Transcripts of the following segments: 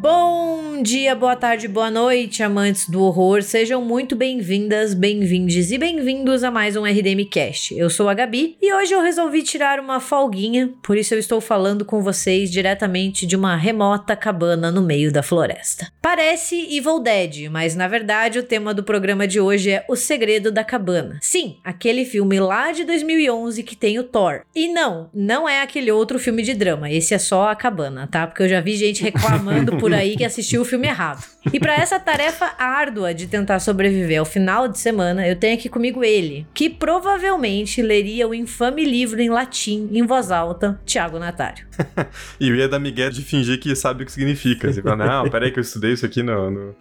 Bom dia, boa tarde, boa noite, amantes do horror. Sejam muito bem-vindas, bem-vindes e bem-vindos a mais um RDM Cast. Eu sou a Gabi e hoje eu resolvi tirar uma folguinha, por isso eu estou falando com vocês diretamente de uma remota cabana no meio da floresta. Parece Evil Dead, mas na verdade o tema do programa de hoje é O Segredo da Cabana. Sim, aquele filme lá de 2011 que tem o Thor. E não, não é aquele outro filme de drama, esse é só a cabana, tá? Porque eu já vi gente reclamando por aí que assistiu o filme errado. E para essa tarefa árdua de tentar sobreviver ao final de semana, eu tenho aqui comigo ele, que provavelmente leria o infame livro em latim, em voz alta, Tiago Natário. e eu ia dar migué de fingir que sabe o que significa. Você fala, não, peraí que eu estudei isso aqui no, no,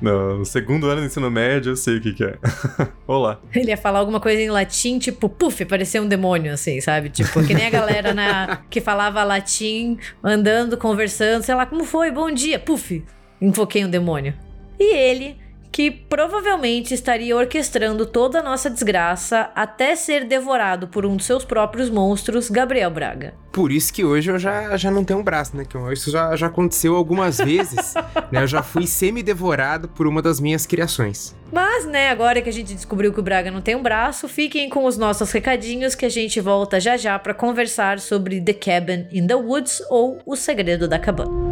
no segundo ano do ensino médio, eu sei o que, que é. Olá. Ele ia falar alguma coisa em latim, tipo, puf, parecia um demônio, assim, sabe? Tipo, que nem a galera na, que falava latim, andando, conversando, sei lá, como foi, bom dia, puf, invoquei um demônio. E ele, que provavelmente estaria orquestrando toda a nossa desgraça até ser devorado por um de seus próprios monstros, Gabriel Braga. Por isso que hoje eu já, já não tenho um braço, né? Isso já, já aconteceu algumas vezes. né? Eu já fui semi-devorado por uma das minhas criações. Mas, né, agora que a gente descobriu que o Braga não tem um braço, fiquem com os nossos recadinhos que a gente volta já já para conversar sobre The Cabin in the Woods ou O Segredo da Cabana.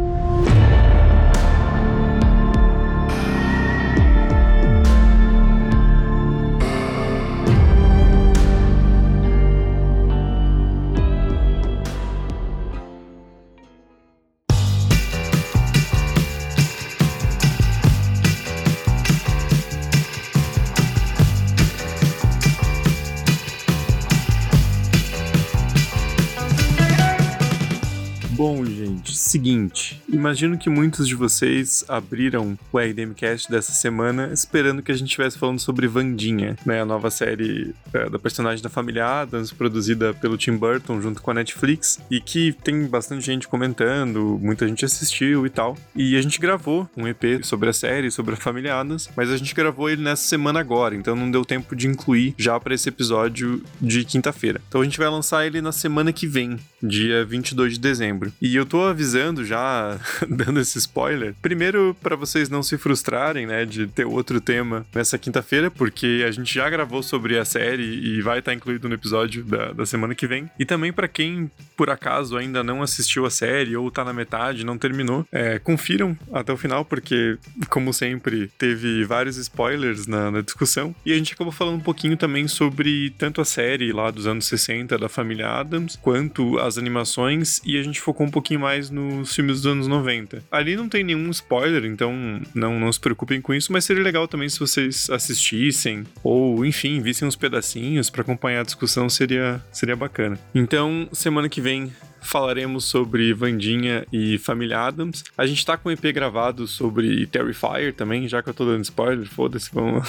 Seguinte. Imagino que muitos de vocês abriram o RDMcast dessa semana esperando que a gente estivesse falando sobre Vandinha, né? A nova série é, da personagem da família Adams, produzida pelo Tim Burton junto com a Netflix, e que tem bastante gente comentando, muita gente assistiu e tal. E a gente gravou um EP sobre a série, sobre a família Adams, mas a gente gravou ele nessa semana agora, então não deu tempo de incluir já para esse episódio de quinta-feira. Então a gente vai lançar ele na semana que vem, dia 22 de dezembro. E eu tô avisando já, dando esse spoiler, primeiro para vocês não se frustrarem, né, de ter outro tema nessa quinta-feira, porque a gente já gravou sobre a série e vai estar tá incluído no episódio da, da semana que vem. E também para quem, por acaso, ainda não assistiu a série ou tá na metade, não terminou, é, confiram até o final, porque, como sempre, teve vários spoilers na, na discussão. E a gente acabou falando um pouquinho também sobre tanto a série lá dos anos 60 da família Adams, quanto as animações, e a gente focou um pouquinho mais nos filmes dos anos 90. Ali não tem nenhum spoiler, então não, não se preocupem com isso, mas seria legal também se vocês assistissem ou, enfim, vissem uns pedacinhos para acompanhar a discussão, seria, seria bacana. Então, semana que vem falaremos sobre Vandinha e Família Adams. A gente tá com um EP gravado sobre Terrifier também, já que eu tô dando spoiler, foda-se, vamos.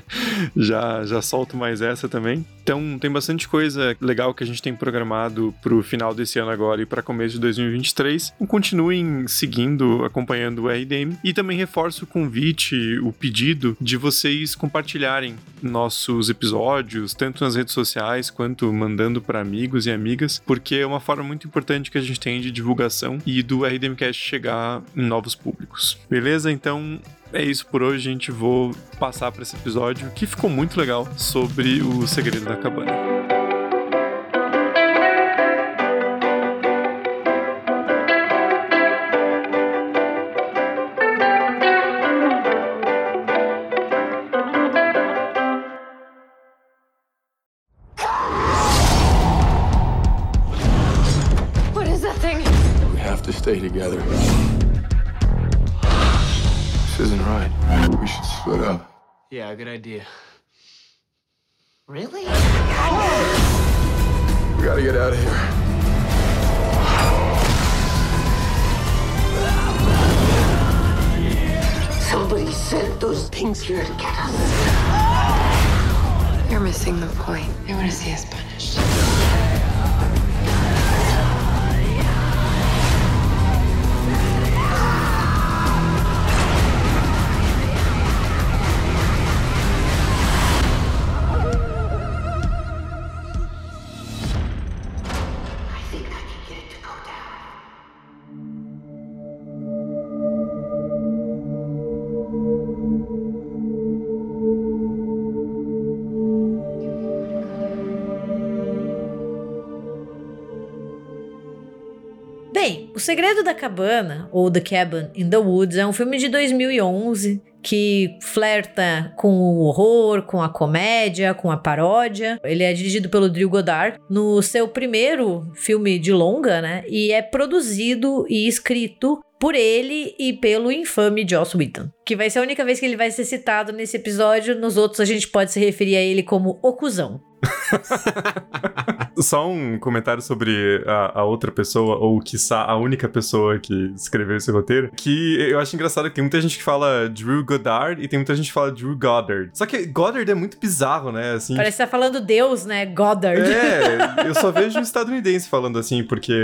já, já solto mais essa também. Então tem bastante coisa legal que a gente tem programado pro final desse ano agora e para começo de 2023. Então, continuem seguindo, acompanhando o RDM e também reforço o convite, o pedido de vocês compartilharem nossos episódios, tanto nas redes sociais quanto mandando para amigos e amigas, porque é uma forma muito muito importante que a gente tem de divulgação e do RDMcast chegar em novos públicos. Beleza? Então é isso por hoje, gente. Vou passar para esse episódio que ficou muito legal sobre o segredo da cabana. Yeah, good idea. Really? We gotta get out of here. Somebody sent those things here to get us. You're missing the point. They want to see us punished. Bem, O Segredo da Cabana, ou The Cabin in the Woods, é um filme de 2011 que flerta com o horror, com a comédia, com a paródia. Ele é dirigido pelo Drew Goddard no seu primeiro filme de longa, né? E é produzido e escrito por ele e pelo infame Joss Whedon, que vai ser a única vez que ele vai ser citado nesse episódio. Nos outros a gente pode se referir a ele como o cuzão. Só um comentário sobre a, a, outra pessoa, ou quiçá a única pessoa que escreveu esse roteiro, que eu acho engraçado que tem muita gente que fala Drew Goddard e tem muita gente que fala Drew Goddard. Só que Goddard é muito bizarro, né? Assim, Parece que tá falando Deus, né? Goddard. É, eu só vejo um estadunidense falando assim, porque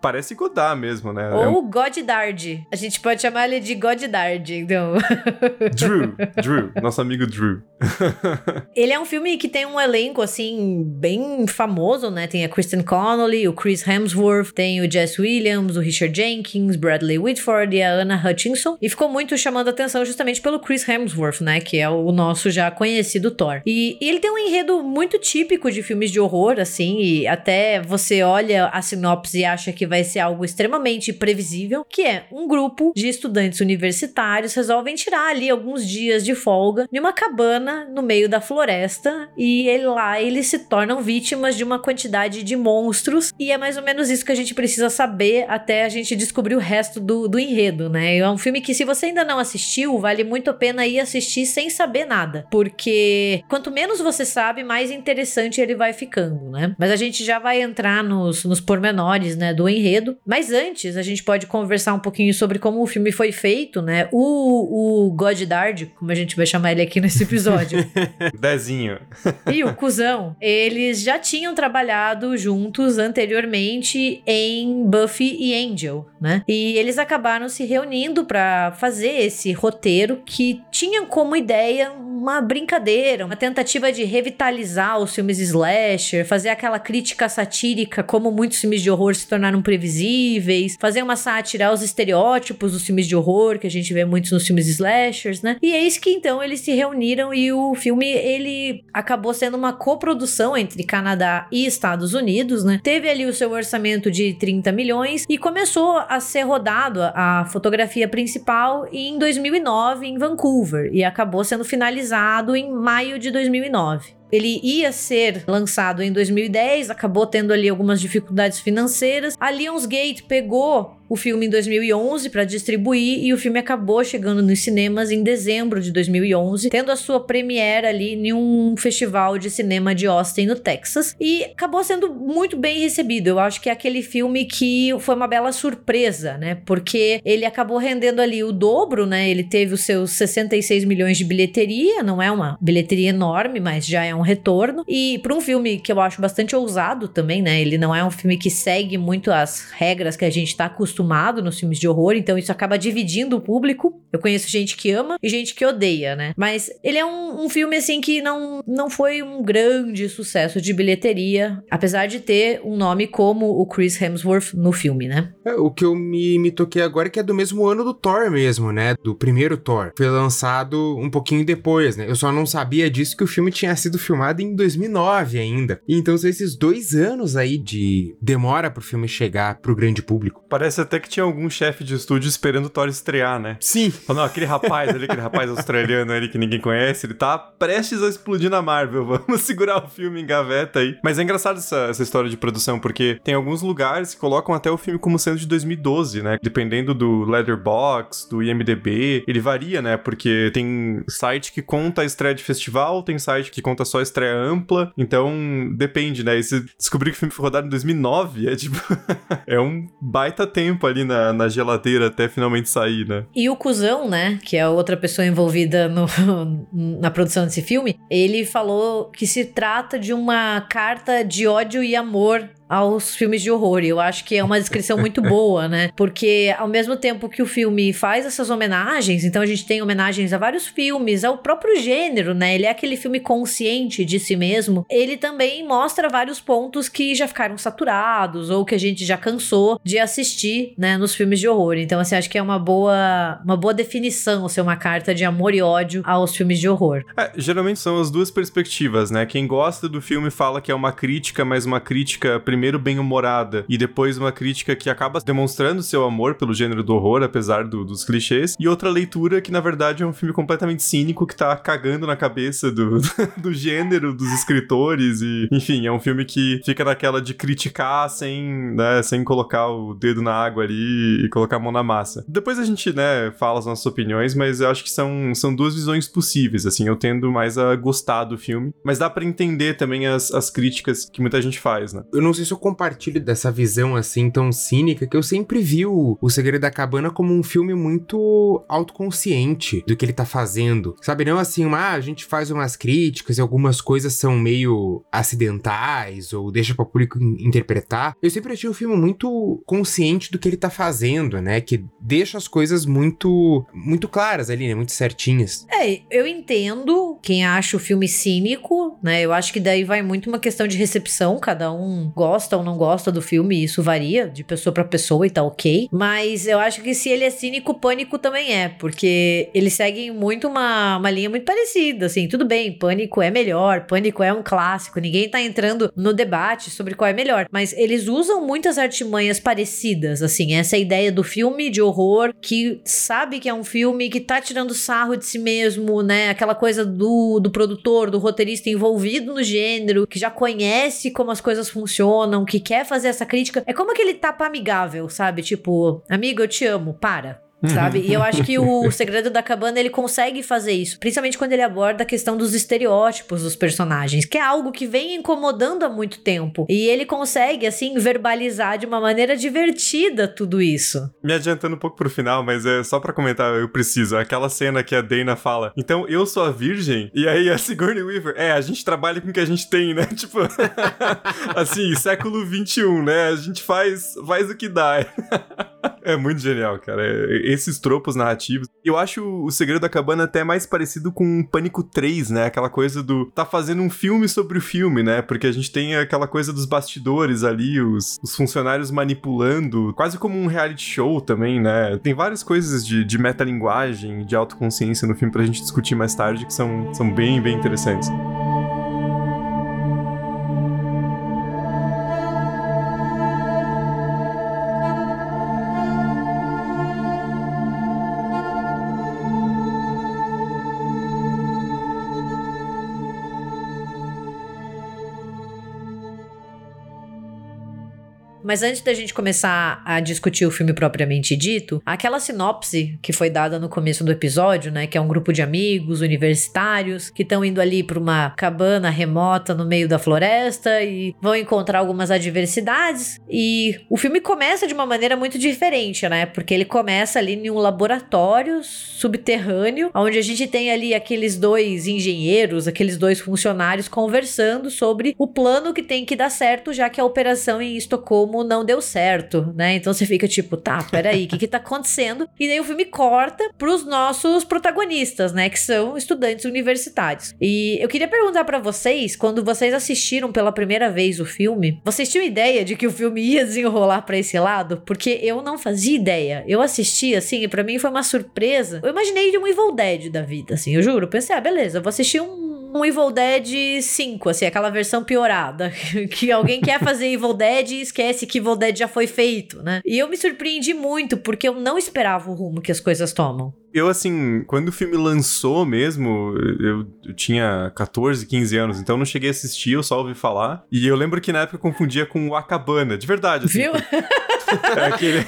parece Godard mesmo, né? Ou é um... Goddard. A gente pode chamar ele de Goddard, então. Drew, Drew, nosso amigo Drew. ele é um filme que tem um elenco, assim, bem famoso, né? Tem a Kristen Connolly, o Chris Hemsworth, tem o Jess Williams, o Richard Jenkins, Bradley Whitford e a Anna Hutchinson. E ficou muito chamando a atenção justamente pelo Chris Hemsworth, né? Que é o nosso já conhecido Thor. E, e ele tem um enredo muito típico de filmes de horror, assim, e até você olha a sinopse e acha que vai ser algo extremamente previsível, que é um grupo de estudantes universitários resolvem tirar ali alguns dias de folga em uma cabana no meio da floresta e ele lá eles se tornam vítimas de uma quantidade de monstros e é mais ou menos isso que a gente precisa saber até a gente descobrir o resto do, do enredo, né? É um filme que se você ainda não assistiu, vale muito a pena ir assistir sem saber nada, porque quanto menos você sabe, mais interessante ele vai ficando, né? Mas a gente já vai entrar nos, nos pormenores, né, do enredo. Mas antes, a gente pode conversar um pouquinho sobre como o filme foi feito, né? O, o Goddard, como a gente vai chamar ele aqui nesse episódio. Dezinho. e o Cusão, eles já tinham trabalhado juntos anteriormente em Buffy e Angel, né? E eles acabaram se reunindo para fazer esse roteiro que tinha como ideia uma brincadeira, uma tentativa de revitalizar os filmes slasher, fazer aquela crítica satírica como muitos filmes de horror se tornaram previsíveis, fazer uma sátira aos estereótipos dos filmes de horror que a gente vê muitos nos filmes slashers, né? E eis que então eles se reuniram e o filme ele acabou sendo uma coprodução entre Canadá e Estados Unidos, né? Teve ali o seu orçamento de 30 milhões e começou a ser rodado a fotografia principal em 2009 em Vancouver e acabou sendo finalizado em maio de 2009. Ele ia ser lançado em 2010, acabou tendo ali algumas dificuldades financeiras. A Lionsgate pegou o filme em 2011 para distribuir e o filme acabou chegando nos cinemas em dezembro de 2011, tendo a sua premiere ali em um festival de cinema de Austin, no Texas, e acabou sendo muito bem recebido. Eu acho que é aquele filme que foi uma bela surpresa, né? Porque ele acabou rendendo ali o dobro, né? Ele teve os seus 66 milhões de bilheteria, não é uma bilheteria enorme, mas já é um retorno. E para um filme que eu acho bastante ousado também, né? Ele não é um filme que segue muito as regras que a gente tá acostumado nos filmes de horror, então isso acaba dividindo o público. Eu conheço gente que ama e gente que odeia, né? Mas ele é um, um filme assim que não, não foi um grande sucesso de bilheteria, apesar de ter um nome como o Chris Hemsworth no filme, né? É, o que eu me, me toquei agora é que é do mesmo ano do Thor mesmo, né? Do primeiro Thor. Foi lançado um pouquinho depois, né? Eu só não sabia disso que o filme tinha sido filmado em 2009 ainda. Então são esses dois anos aí de demora pro filme chegar pro grande público. Parece até que tinha algum chefe de estúdio esperando o Thor estrear, né? Sim. Não, aquele rapaz ali, aquele rapaz australiano ali que ninguém conhece, ele tá prestes a explodir na Marvel. Vamos segurar o filme em gaveta aí. Mas é engraçado essa, essa história de produção, porque tem alguns lugares que colocam até o filme como sendo de 2012, né? Dependendo do Letterbox, do IMDB, ele varia, né? Porque tem site que conta a estreia de festival, tem site que conta só a estreia ampla, então depende, né? E se descobrir que o filme foi rodado em 2009, é tipo... é um baita tempo ali na, na geladeira até finalmente sair, né? E o Cusão, né? Que é outra pessoa envolvida no, na produção desse filme, ele falou que se trata de uma carta de ódio e amor aos filmes de horror. E eu acho que é uma descrição muito boa, né? Porque ao mesmo tempo que o filme faz essas homenagens, então a gente tem homenagens a vários filmes, ao próprio gênero, né? Ele é aquele filme consciente de si mesmo. Ele também mostra vários pontos que já ficaram saturados ou que a gente já cansou de assistir, né, nos filmes de horror. Então, assim, acho que é uma boa, uma boa definição ser uma carta de amor e ódio aos filmes de horror. É, geralmente são as duas perspectivas, né? Quem gosta do filme fala que é uma crítica, mas uma crítica primeiro bem-humorada e depois uma crítica que acaba demonstrando seu amor pelo gênero do horror, apesar do, dos clichês, e outra leitura que na verdade é um filme completamente cínico que tá cagando na cabeça do, do gênero, dos escritores e, enfim, é um filme que fica naquela de criticar sem, né, sem colocar o dedo na água ali e colocar a mão na massa. Depois a gente, né, fala as nossas opiniões, mas eu acho que são, são duas visões possíveis, assim, eu tendo mais a gostar do filme, mas dá para entender também as, as críticas que muita gente faz, né? Eu não sei se eu compartilho dessa visão assim tão cínica que eu sempre vi o, o Segredo da Cabana como um filme muito autoconsciente do que ele tá fazendo. Sabe, não assim, uma, ah, a gente faz umas críticas e algumas coisas são meio acidentais ou deixa para o público interpretar. Eu sempre achei um filme muito consciente do que ele tá fazendo, né? Que deixa as coisas muito muito claras ali, né? Muito certinhas. É, eu entendo quem acha o filme cínico, né? Eu acho que daí vai muito uma questão de recepção, cada um gosta ou não gosta do filme, isso varia de pessoa para pessoa e tá ok. Mas eu acho que se ele é cínico, pânico também é, porque eles seguem muito uma, uma linha muito parecida, assim, tudo bem, pânico é melhor, pânico é um clássico, ninguém tá entrando no debate sobre qual é melhor, mas eles usam muitas artimanhas parecidas, assim, essa ideia do filme de horror que sabe que é um filme que tá tirando sarro de si mesmo, né? Aquela coisa do, do produtor, do roteirista envolvido no gênero, que já conhece como as coisas funcionam, que quer fazer essa crítica. É como aquele tapa amigável, sabe? Tipo, amigo, eu te amo, para sabe? E eu acho que o Segredo da Cabana ele consegue fazer isso, principalmente quando ele aborda a questão dos estereótipos dos personagens, que é algo que vem incomodando há muito tempo. E ele consegue assim verbalizar de uma maneira divertida tudo isso. Me adiantando um pouco pro final, mas é só para comentar, eu preciso, aquela cena que a Dana fala: "Então eu sou a virgem?" E aí a Sigourney Weaver: "É, a gente trabalha com o que a gente tem, né?" Tipo, assim, século 21, né? A gente faz faz o que dá. é muito genial, cara. É, esses tropos narrativos. Eu acho o Segredo da Cabana até mais parecido com Pânico 3, né? Aquela coisa do tá fazendo um filme sobre o filme, né? Porque a gente tem aquela coisa dos bastidores ali, os, os funcionários manipulando, quase como um reality show também, né? Tem várias coisas de, de metalinguagem, de autoconsciência no filme pra gente discutir mais tarde que são, são bem, bem interessantes. Mas antes da gente começar a discutir o filme propriamente dito, aquela sinopse que foi dada no começo do episódio, né, que é um grupo de amigos universitários que estão indo ali para uma cabana remota no meio da floresta e vão encontrar algumas adversidades e o filme começa de uma maneira muito diferente, né? Porque ele começa ali em um laboratório subterrâneo, onde a gente tem ali aqueles dois engenheiros, aqueles dois funcionários conversando sobre o plano que tem que dar certo, já que a operação em Estocolmo como não deu certo, né? Então você fica tipo, tá, peraí, o que que tá acontecendo? E daí o filme corta pros nossos protagonistas, né? Que são estudantes universitários. E eu queria perguntar para vocês, quando vocês assistiram pela primeira vez o filme, vocês tinham ideia de que o filme ia desenrolar para esse lado? Porque eu não fazia ideia. Eu assisti, assim, e pra mim foi uma surpresa. Eu imaginei de um Evil Dead da vida, assim, eu juro. Pensei, ah, beleza, eu vou assistir um um Evil Dead 5, assim, aquela versão piorada. que alguém quer fazer Evil Dead e esquece que Evil Dead já foi feito, né? E eu me surpreendi muito, porque eu não esperava o rumo que as coisas tomam. Eu, assim, quando o filme lançou mesmo, eu, eu, tinha 14, 15 anos, então não cheguei a assistir, eu só ouvi falar. E eu lembro que na época eu confundia com o Acabana, de verdade. Assim, Viu? É aquele...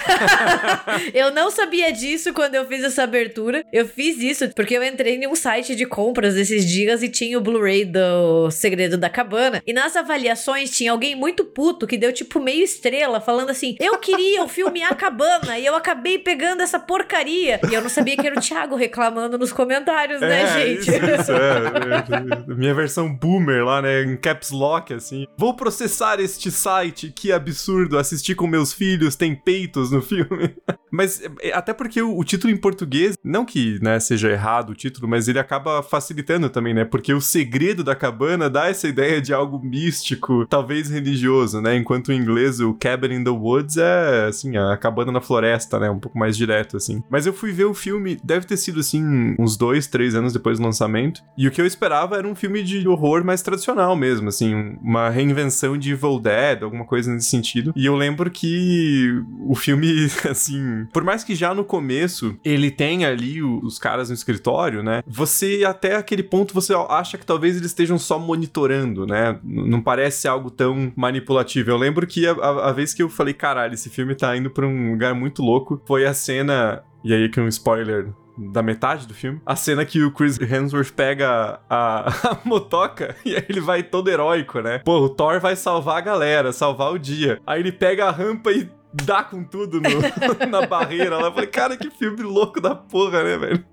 eu não sabia disso quando eu fiz essa abertura. Eu fiz isso porque eu entrei em um site de compras esses dias e tinha o Blu-ray do Segredo da Cabana. E nas avaliações tinha alguém muito puto que deu tipo meio estrela, falando assim: Eu queria o filme A Cabana e eu acabei pegando essa porcaria. E eu não sabia que era o Thiago reclamando nos comentários, né, é, gente? Isso, isso, é. Minha versão boomer lá, né? Em caps lock, assim. Vou processar este site, que absurdo. Assistir com meus filhos, tem peitos no filme. mas é, até porque o, o, título em português, não que né, seja errado o título, mas ele acaba facilitando também, né? Porque o segredo da cabana dá essa ideia de algo místico, talvez religioso, né? Enquanto em inglês o Cabin in the Woods é, assim, a cabana na floresta, né? Um pouco mais direto, assim. Mas eu fui ver o filme deve ter sido, assim, uns dois, três anos depois do lançamento. E o que eu esperava era um filme de horror mais tradicional mesmo, assim, uma reinvenção de Evil Dead, alguma coisa nesse sentido. E eu lembro que o filme, assim, por mais que já no começo ele tenha ali os caras no escritório, né? Você, até aquele ponto, você acha que talvez eles estejam só monitorando, né? Não parece algo tão manipulativo. Eu lembro que a, a, a vez que eu falei, caralho, esse filme tá indo pra um lugar muito louco, foi a cena. E aí que um spoiler da metade do filme, a cena que o Chris Hemsworth pega a, a, motoca e aí ele vai todo heróico, né? Pô, o Thor vai salvar a galera, salvar o dia. Aí ele pega a rampa e dá com tudo no, na barreira. Eu falei, cara, que filme louco da porra, né, velho?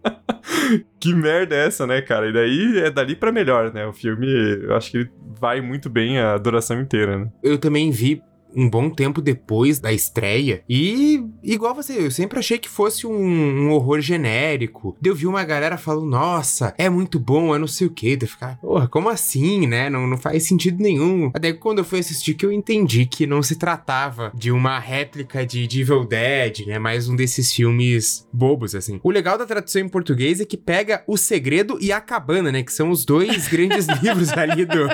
que merda é essa, né, cara? E daí é dali para melhor, né? O filme, eu acho que ele vai muito bem a duração inteira, né? Eu também vi um bom tempo depois da estreia. E, igual você, eu sempre achei que fosse um, um horror genérico. Eu vi uma galera falando, nossa, é muito bom, é não sei o que. Eu ficar, porra, como assim, né? Não, não faz sentido nenhum. Até que quando eu fui assistir que eu entendi que não se tratava de uma réplica de, de Evil Dead, né? Mais um desses filmes bobos, assim. O legal da tradução em português é que pega O Segredo e A Cabana, né? Que são os dois grandes livros ali do...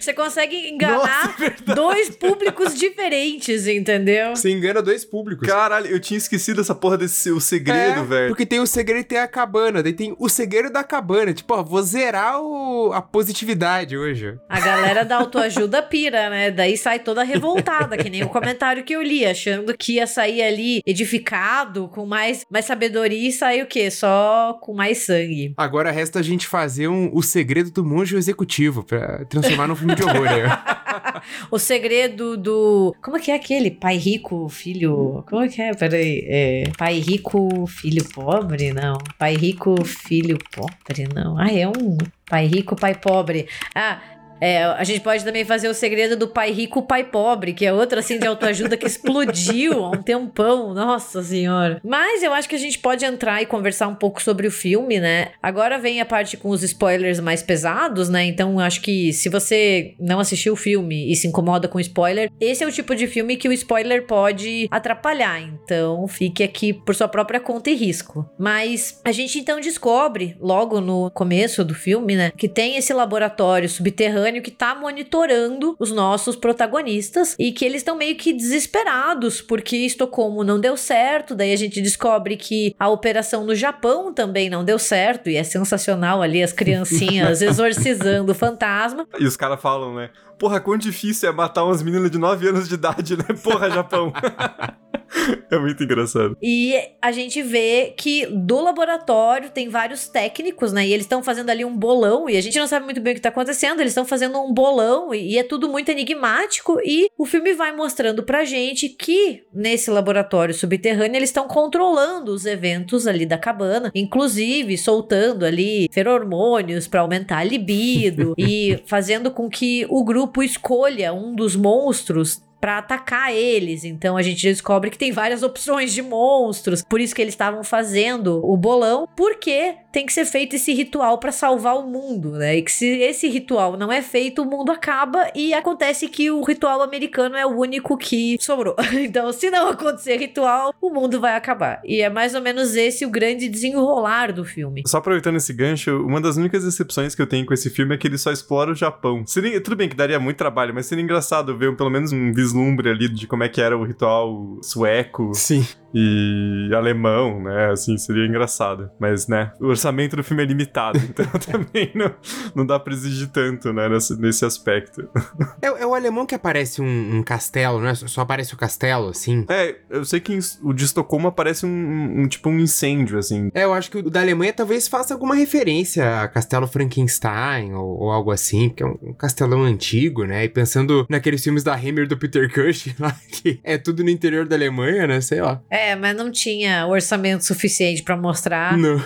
Você consegue enganar Nossa, dois públicos diferentes diferentes, entendeu? Você engana dois públicos. Caralho, eu tinha esquecido essa porra desse o segredo, é, velho. Porque tem o segredo e tem a cabana. Daí tem o segredo da cabana. Tipo, ó, vou zerar o, a positividade hoje. A galera da autoajuda pira, né? Daí sai toda revoltada, que nem o comentário que eu li, achando que ia sair ali edificado, com mais, mais sabedoria e sair o quê? Só com mais sangue. Agora resta a gente fazer um, o segredo do monge executivo pra transformar num filme de horror. Né? o segredo do como é que é aquele? Pai rico, filho. Como é que é? Peraí. É, pai rico, filho pobre? Não. Pai rico, filho pobre? Não. Ah, é um. Pai rico, pai pobre. Ah, é, a gente pode também fazer o segredo do pai rico, pai pobre, que é outro assim de autoajuda que explodiu há um tempão. Nossa senhora. Mas eu acho que a gente pode entrar e conversar um pouco sobre o filme, né? Agora vem a parte com os spoilers mais pesados, né? Então acho que se você não assistiu o filme e se incomoda com spoiler, esse é o tipo de filme que o spoiler pode atrapalhar. Então fique aqui por sua própria conta e risco. Mas a gente então descobre logo no começo do filme, né, que tem esse laboratório subterrâneo que tá monitorando os nossos protagonistas e que eles estão meio que desesperados porque Estocolmo não deu certo. Daí a gente descobre que a operação no Japão também não deu certo e é sensacional ali as criancinhas exorcizando o fantasma. E os caras falam, né? Porra, quão difícil é matar umas meninas de 9 anos de idade, né? Porra, Japão. é muito engraçado. E a gente vê que do laboratório tem vários técnicos, né? E eles estão fazendo ali um bolão e a gente não sabe muito bem o que tá acontecendo. Eles estão fazendo um bolão e é tudo muito enigmático. E o filme vai mostrando pra gente que nesse laboratório subterrâneo eles estão controlando os eventos ali da cabana, inclusive soltando ali feromônios para aumentar a libido e fazendo com que o grupo escolha um dos monstros para atacar eles. Então a gente descobre que tem várias opções de monstros. Por isso que eles estavam fazendo o bolão, porque tem que ser feito esse ritual para salvar o mundo, né? E que se esse ritual não é feito, o mundo acaba e acontece que o ritual americano é o único que sobrou. Então, se não acontecer ritual, o mundo vai acabar. E é mais ou menos esse o grande desenrolar do filme. Só aproveitando esse gancho, uma das únicas exceções que eu tenho com esse filme é que ele só explora o Japão. Seria, tudo bem que daria muito trabalho, mas seria engraçado ver pelo menos um vislumbre ali de como é que era o ritual sueco. Sim e alemão, né? Assim, seria engraçado. Mas, né, o orçamento do filme é limitado, então também não, não dá pra exigir tanto, né, nesse, nesse aspecto. É, é o alemão que aparece um, um, castelo, né? Só aparece o castelo, assim. É, eu sei que o de Estocolmo aparece um, um, um, tipo um incêndio, assim. É, eu acho que o da Alemanha talvez faça alguma referência a Castelo Frankenstein ou, ou algo assim, porque é um, castelão antigo, né? E pensando naqueles filmes da Hammer do Peter Cushing lá, que é tudo no interior da Alemanha, né? Sei lá. É, mas não tinha orçamento suficiente para mostrar. Não.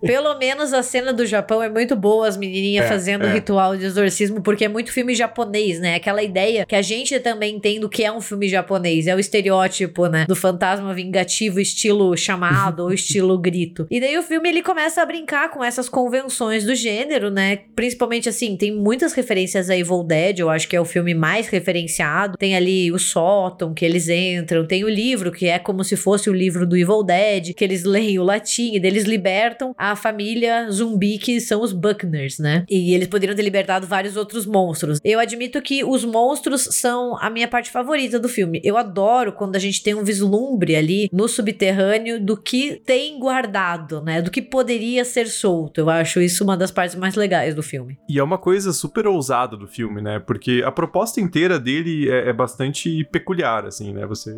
Pelo menos a cena do Japão é muito boa, as menininhas É, fazendo é. ritual de exorcismo, porque é muito filme japonês, né? Aquela ideia que a gente também tem do que é um filme japonês. É o estereótipo, né? Do fantasma vingativo, estilo chamado ou estilo grito. E daí o filme ele começa a brincar com essas convenções do gênero, né? Principalmente assim, tem muitas referências a Evil Dead, eu acho que é o filme mais referenciado. Tem ali o sótão que eles entram, tem o livro que é como se fosse o livro do Evil Dead, que eles leem o latim e eles libertam a família zumbi que são os Buckners, né? E eles poderiam ter libertado vários outros monstros. Eu admito que os monstros são a minha parte favorita do filme. Eu adoro quando a gente tem um vislumbre ali no subterrâneo do que tem guardado, né? Do que poderia ser solto. Eu acho isso uma das partes mais legais do filme. E é uma coisa super ousada do filme, né? Porque a proposta inteira dele é, é bastante peculiar, assim, né? Você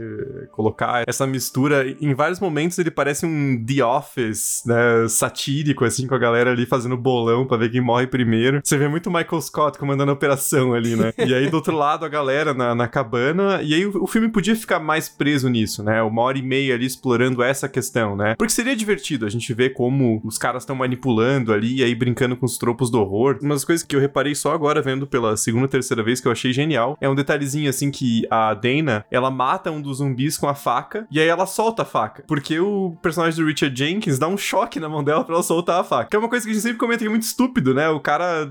colocar essa mistura. Em vários momentos ele parece um The Office, né? Satírico, assim, com a galera ali fazendo bolão pra ver quem morre primeiro. Você vê muito Michael Scott comandando a operação ali, né? E aí do outro lado a galera na, na cabana. E aí o, o filme podia ficar mais preso nisso, né? Uma hora e meia ali explorando essa questão, né? Porque seria divertido a gente ver como os caras estão manipulando ali e aí brincando com os tropos do horror. Uma das coisas que eu reparei só agora vendo pela segunda, terceira vez que eu achei genial é um detalhezinho assim que a Dana, ela mata um dos zumbis com a faca e aí ela solta a faca. Porque o personagem do Richard Jenkins dá um choque na mão dela pra ela soltar a faca. Que é uma coisa que a gente sempre comenta que é muito estúpido, né? O cara,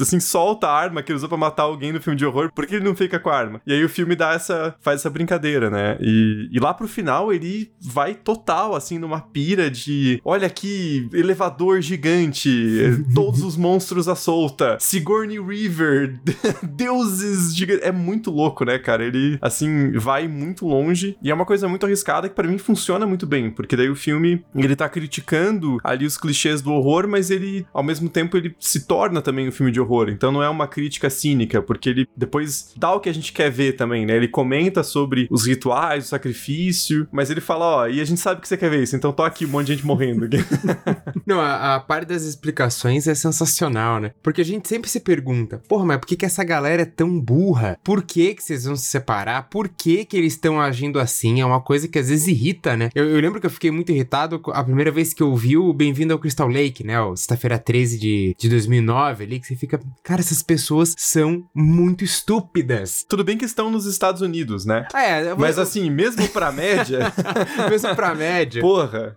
assim, solta a arma que ele usou pra matar alguém no filme de horror, por que ele não fica com a arma? E aí o filme dá essa, faz essa brincadeira, né? E, e lá pro final ele vai total, assim, numa pira de, olha aqui, elevador gigante, todos os monstros à solta, Sigourney River, deuses gigantes. É muito louco, né, cara? Ele, assim, vai muito longe e é uma coisa muito arriscada que pra mim funciona muito bem, porque daí o filme, ele tá criticando ali os clichês do horror, mas ele, ao mesmo tempo, ele se torna também um filme de horror. Então não é uma crítica cínica, porque ele depois dá o que a gente quer ver também, né? Ele comenta sobre os rituais, o sacrifício, mas ele fala, ó, e a gente sabe que você quer ver isso, então tô aqui, um monte de gente morrendo. Não, a, a parte das explicações é sensacional, né? Porque a gente sempre se pergunta, porra, mas por que, que essa galera é tão burra? Por que, que vocês vão se separar? Por que, que eles estão agindo assim? É uma coisa que às vezes irrita, né? Eu, eu lembro que eu fiquei muito irritado a primeira vez que eu vi o Bem-vindo ao Crystal Lake, né? O Sexta-feira 13 de, de 2009 ali, que você fica, cara, essas pessoas são muito estúpidas. Tudo bem que estão nos Estados Unidos, né? Ah, é, eu- Mas assim, mesmo pra média, mesmo pra média. porra.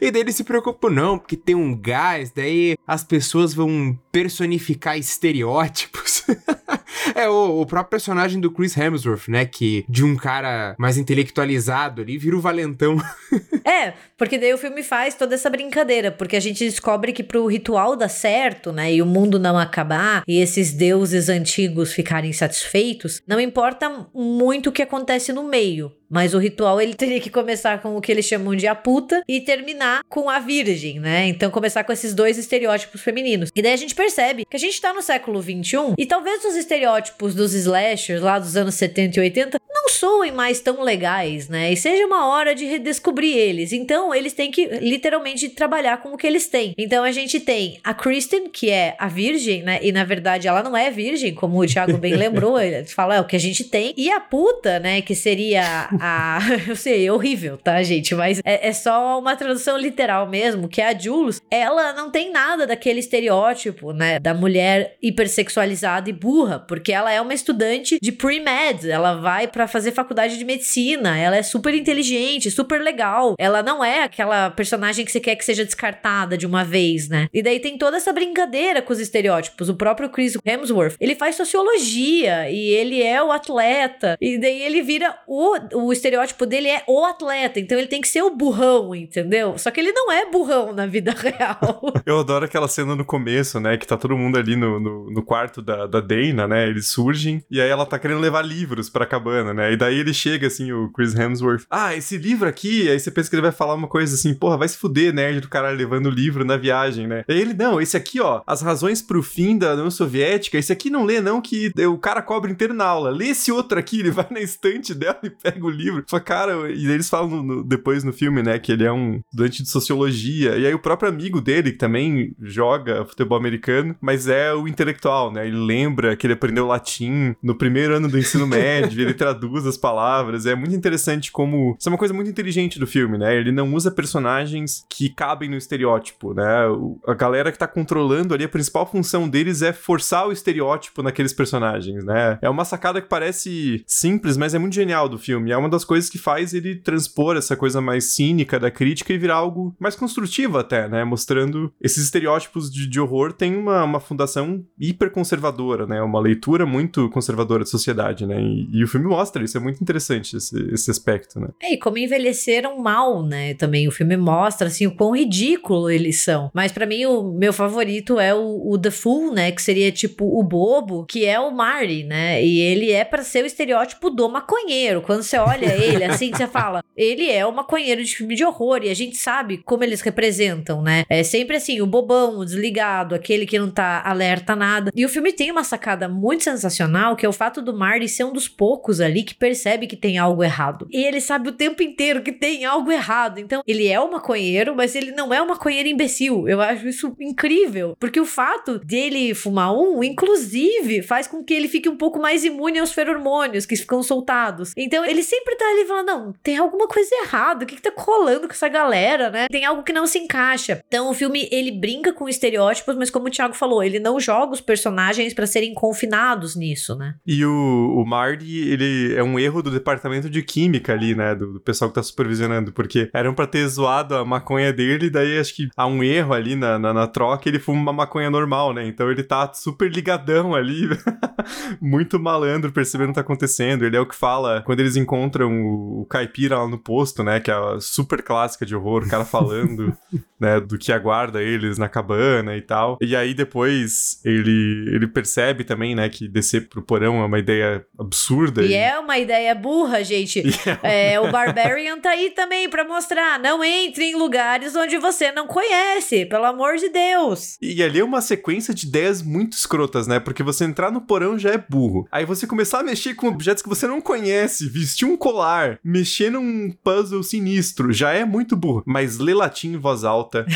E daí eles se preocupam, não, porque tem um gás, daí as pessoas vão personificar estereótipos. é, o, o próprio personagem do Chris Hemsworth, né, que de um cara mais intelectualizado ali, vira o valentão. É, porque daí o filme faz toda essa brincadeira, porque a gente descobre que pro ritual dar certo, né, e o mundo não acabar, e esses deuses antigos ficarem satisfeitos, não importa muito o que acontece no meio. Mas o ritual ele teria que começar com o que eles chamam de a puta e terminar com a virgem, né? Então começar com esses dois estereótipos femininos. E daí a gente percebe que a gente tá no século 21 e talvez os estereótipos dos slashers lá dos anos 70 e 80 não soem mais tão legais, né? E seja uma hora de redescobrir eles. Então, eles têm que literalmente trabalhar com o que eles têm. Então, a gente tem a Kristen, que é a virgem, né? E na verdade, ela não é virgem, como o Thiago bem lembrou. Ele fala, é o que a gente tem. E a puta, né? Que seria a. Eu sei, é horrível, tá, gente? Mas é, é só uma tradução literal mesmo, que é a Jules. Ela não tem nada daquele estereótipo, né? Da mulher hipersexualizada e burra, porque ela é uma estudante de pre-med. Ela vai pra fazer faculdade de medicina. Ela é super inteligente, super legal. Ela não é aquela personagem que você quer que seja descartada de uma vez, né? E daí tem toda essa brincadeira com os estereótipos. O próprio Chris Hemsworth, ele faz sociologia e ele é o atleta. E daí ele vira o, o estereótipo dele é o atleta. Então ele tem que ser o burrão, entendeu? Só que ele não é burrão na vida real. Eu adoro aquela cena no começo, né? Que tá todo mundo ali no, no, no quarto da, da Dana, né? Eles surgem e aí ela tá querendo levar livros pra cabana, né? E daí ele chega, assim, o Chris Hemsworth. Ah, esse livro aqui. Aí você pensa que ele vai falar uma coisa assim, porra, vai se fuder, nerd do caralho, levando livro na viagem, né? E ele, não, esse aqui, ó, as razões pro fim da União Soviética, esse aqui não lê, não, que o cara cobra inteiro na aula. Lê esse outro aqui, ele vai na estante dela e pega o livro. Fala, cara, e eles falam no- no- depois no filme, né, que ele é um estudante de sociologia. E aí o próprio amigo dele, que também joga futebol americano, mas é o intelectual, né? Ele lembra que ele aprendeu latim no primeiro ano do ensino médio, ele traduz as palavras. É muito interessante como. Isso é uma coisa muito inteligente do filme, né? Ele não usa personagens que cabem no estereótipo, né? A galera que tá controlando ali, a principal função deles é forçar o estereótipo naqueles personagens, né? É uma sacada que parece simples, mas é muito genial do filme. É uma das coisas que faz ele transpor essa coisa mais cínica da crítica e virar algo mais construtivo até, né? Mostrando esses estereótipos de, de horror tem uma, uma fundação hiper conservadora, né? Uma leitura muito conservadora da sociedade, né? E, e, o filme mostra isso, é muito interessante esse, esse aspecto, né? É, e como envelheceram mal, né? Também o filme mostra, assim, o quão ridículo eles são. Mas para mim, o meu favorito é o, o The Fool, né? Que seria tipo o bobo, que é o Marty, né? E ele é para ser o estereótipo do maconheiro. Quando você olha ele, assim, você fala, ele é o maconheiro de filme de horror. E a gente sabe como eles representam, né? É sempre assim, o bobão, o desligado, aquele que não tá alerta nada. E o filme tem uma sacada muito sensacional, que é o fato do Marty ser um dos poucos ali que percebe que tem algo errado. E ele sabe o tempo inteiro que tem algo errado. Então, ele é um maconheiro, mas ele não é um maconheiro imbecil. Eu acho isso incrível. Porque o fato dele fumar um, inclusive, faz com que ele fique um pouco mais imune aos feromônios que ficam soltados. Então, ele sempre tá ali falando: não, tem alguma coisa errada. O que, que tá colando com essa galera, né? Tem algo que não se encaixa. Então, o filme, ele brinca com estereótipos, mas como Thiago falou, ele não joga os personagens para serem confinados nisso, né? E o, o Marty, ele é um erro do departamento de química ali, né? Do, do pessoal que tá supervisionando, porque eram para ter zoado a maconha dele, daí acho que há um erro ali na, na, na troca, ele fuma uma maconha normal, né? Então ele tá super ligadão ali, muito malandro, percebendo o que tá acontecendo. Ele é o que fala quando eles encontram o, o caipira lá no posto, né? Que é a super clássica de horror, o cara falando, né? Do que aguarda eles na cabana e tal. E aí depois ele, ele percebe também, né? Que descer pro porão é uma ideia absurda. E, e... é uma ideia burra, gente. É, o Barbarian tá aí também para mostrar. Não entre em lugares onde você não conhece, pelo amor de Deus. E ali é uma sequência de ideias muito escrotas, né? Porque você entrar no porão já é burro. Aí você começar a mexer com objetos que você não conhece, vestir um colar, mexer num puzzle sinistro, já é muito burro. Mas ler latim em voz alta.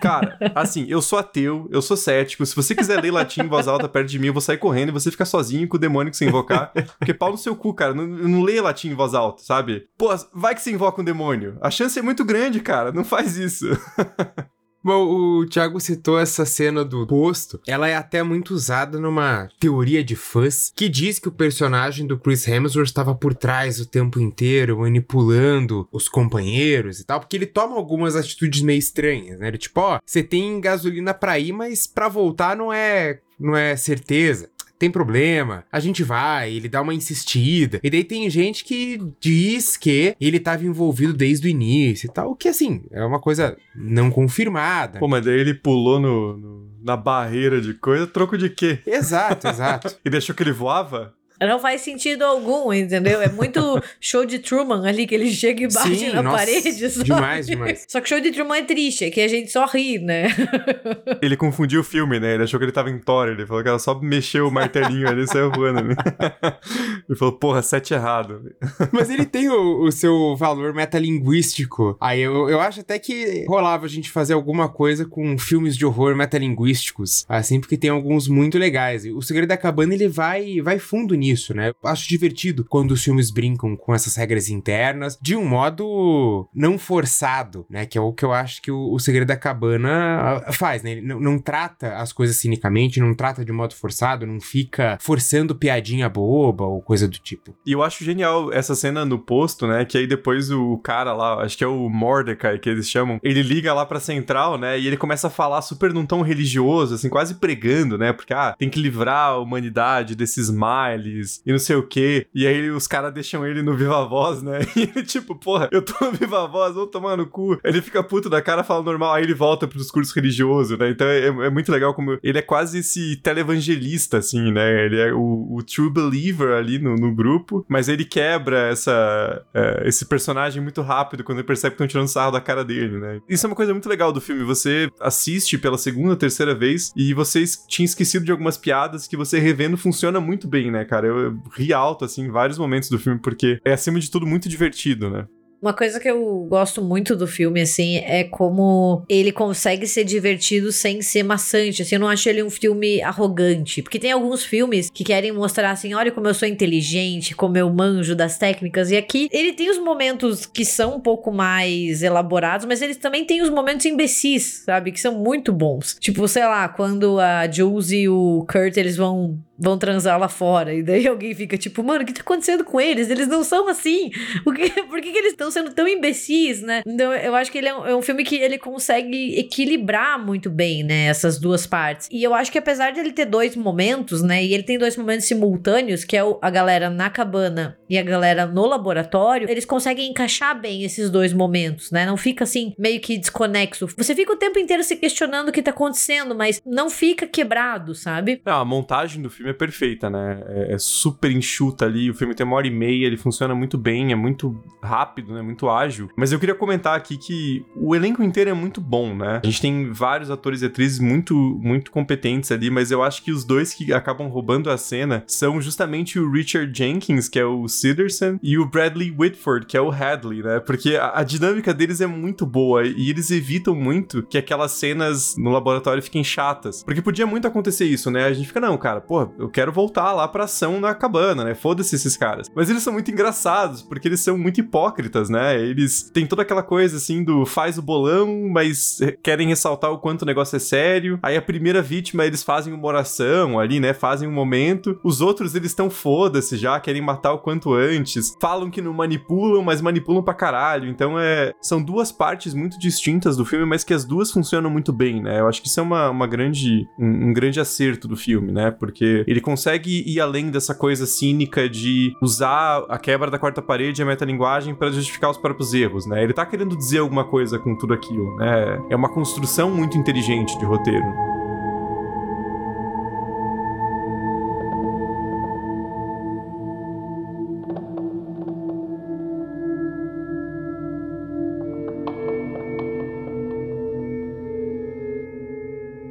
Cara, assim, eu sou ateu, eu sou cético. Se você quiser ler latim em voz alta perto de mim, eu vou sair correndo e você fica sozinho com o demônio que você invocar. Porque pau no seu cu, cara. Não, não leia latim em voz alta, sabe? Pô, vai que você invoca um demônio. A chance é muito grande, cara. Não faz isso. Bom, o Thiago citou essa cena do posto. Ela é até muito usada numa teoria de fãs que diz que o personagem do Chris Hemsworth estava por trás o tempo inteiro, manipulando os companheiros e tal, porque ele toma algumas atitudes meio estranhas, né? Tipo, ó, você tem gasolina pra ir, mas pra voltar não é não é certeza tem problema, a gente vai, ele dá uma insistida. E daí tem gente que diz que ele estava envolvido desde o início e tal, o que assim, é uma coisa não confirmada. Pô, mas daí ele pulou no, no na barreira de coisa, troco de quê? Exato, exato. e deixou que ele voava? Não faz sentido algum, entendeu? É muito show de Truman ali, que ele chega e bate Sim, na nossa, parede. Só. Demais, demais. Só que show de Truman é triste, é que a gente só ri, né? Ele confundiu o filme, né? Ele achou que ele tava em Thor, ele falou que ela só mexeu o martelinho ali e saiu voando. Né? Ele falou, porra, sete errado. Mas ele tem o, o, seu valor metalinguístico. Aí eu, eu acho até que rolava a gente fazer alguma coisa com filmes de horror metalinguísticos, assim, porque tem alguns muito legais. O Segredo da Cabana, ele vai, vai fundo nisso nisso, né? Acho divertido quando os filmes brincam com essas regras internas de um modo não forçado, né? Que é o que eu acho que o, o Segredo da Cabana ah, faz, né? Ele não, não trata as coisas cinicamente, não trata de modo forçado, não fica forçando piadinha boba ou coisa do tipo. E eu acho genial essa cena no posto, né? Que aí depois o cara lá, acho que é o Mordecai que eles chamam, ele liga lá pra central, né? E ele começa a falar super num tom religioso, assim, quase pregando, né? Porque, ah, tem que livrar a humanidade desses males e não sei o quê. E aí os caras deixam ele no Viva Voz, né? E ele, tipo, porra, eu tô no Viva Voz, vou tomar no cu. Ele fica puto da cara, fala normal, aí ele volta pro discurso religioso, né? Então é, é muito legal como ele é quase esse televangelista, assim, né? Ele é o, o true believer ali no, no, grupo, mas ele quebra essa, é, esse personagem muito rápido quando ele percebe que estão tirando sarro da cara dele, né? Isso é uma coisa muito legal do filme. Você assiste pela segunda, terceira vez e você tinha esquecido de algumas piadas que você revendo funciona muito bem, né, cara? Eu, eu ri alto, assim, em vários momentos do filme, porque é, acima de tudo, muito divertido, né? Uma coisa que eu gosto muito do filme, assim, é como ele consegue ser divertido sem ser maçante. Assim, eu não acho ele um filme arrogante. Porque tem alguns filmes que querem mostrar assim: olha como eu sou inteligente, como eu manjo das técnicas. E aqui ele tem os momentos que são um pouco mais elaborados, mas eles também têm os momentos imbecis, sabe? Que são muito bons. Tipo, sei lá, quando a Jules e o Kurt eles vão vão transar lá fora. E daí alguém fica tipo, mano, o que tá acontecendo com eles? Eles não são assim. Por que, por que, que eles estão sendo tão imbecis, né? Então eu acho que ele é um, é um, filme que ele consegue equilibrar muito bem, né? Essas duas partes. E eu acho que apesar de ele ter dois momentos, né? E ele tem dois momentos simultâneos, que é a galera na cabana e a galera no laboratório, eles conseguem encaixar bem esses dois momentos, né? Não fica assim, meio que desconexo. Você fica o tempo inteiro se questionando o que tá acontecendo, mas não fica quebrado, sabe? Não, a montagem do filme é perfeita, né? É, é, super enxuta ali. O filme tem uma hora e meia, ele funciona muito bem, é muito rápido, né? Muito ágil. Mas eu queria comentar aqui que o elenco inteiro é muito bom, né? A gente tem vários atores e atrizes muito, muito competentes ali, mas eu acho que os dois que acabam roubando a cena são justamente o Richard Jenkins, que é o Siderson, e o Bradley Whitford, que é o Hadley, né? Porque a, a dinâmica deles é muito boa e eles evitam muito que aquelas cenas no laboratório fiquem chatas. Porque podia muito acontecer isso, né? A gente fica, não, cara, pô, eu quero voltar lá pra ação na cabana, né? Foda-se esses caras. Mas eles são muito engraçados, porque eles são muito hipócritas, né? Eles têm toda aquela coisa assim do faz o bolão, mas querem ressaltar o quanto o negócio é sério. Aí a primeira vítima eles fazem uma oração ali, né? Fazem um momento. Os outros eles estão foda-se já, querem matar o quanto antes. Falam que não manipulam, mas manipulam pra caralho. Então é. São duas partes muito distintas do filme, mas que as duas funcionam muito bem, né? Eu acho que isso é uma, uma grande. Um, um grande acerto do filme, né? Porque ele consegue ir além dessa coisa cínica de usar a quebra da quarta parede e a metalinguagem para justificar os próprios erros, né? Ele tá querendo dizer alguma coisa com tudo aquilo, né? É uma construção muito inteligente de roteiro.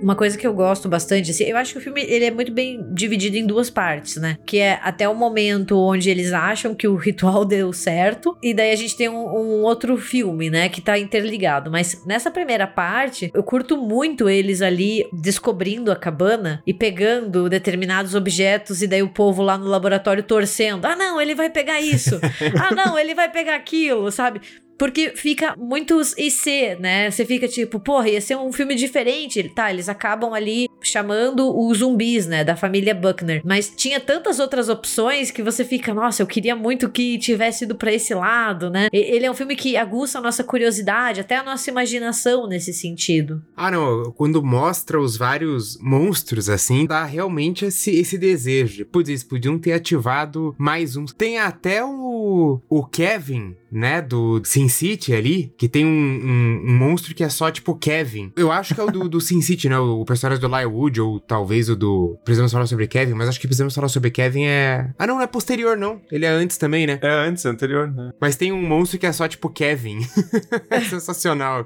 Uma coisa que eu gosto bastante, assim, eu acho que o filme ele é muito bem dividido em duas partes, né? Que é até o momento onde eles acham que o ritual deu certo, e daí a gente tem um, um outro filme, né? Que tá interligado. Mas nessa primeira parte, eu curto muito eles ali descobrindo a cabana e pegando determinados objetos, e daí o povo lá no laboratório torcendo. Ah, não, ele vai pegar isso. ah, não, ele vai pegar aquilo, sabe? Porque fica muitos IC, né? Você fica tipo, porra, ia ser um filme diferente. Tá, eles acabam ali chamando os zumbis, né? Da família Buckner. Mas tinha tantas outras opções que você fica, nossa, eu queria muito que tivesse ido pra esse lado, né? Ele é um filme que aguça a nossa curiosidade, até a nossa imaginação nesse sentido. Ah, não. Quando mostra os vários monstros, assim, dá realmente esse, esse desejo. Putz, eles podiam ter ativado mais um. Tem até o, o Kevin, né? Do Sin City ali, que tem um, um, um, monstro que é só tipo Kevin. Eu acho que é o do, do Sin City, né? O personagem do Lywood, ou talvez o do. Precisamos falar sobre Kevin, mas acho que precisamos falar sobre Kevin é. Ah, não, não é posterior, não. Ele é antes também, né? É antes, é anterior, né? Mas tem um monstro que é só tipo Kevin. é sensacional.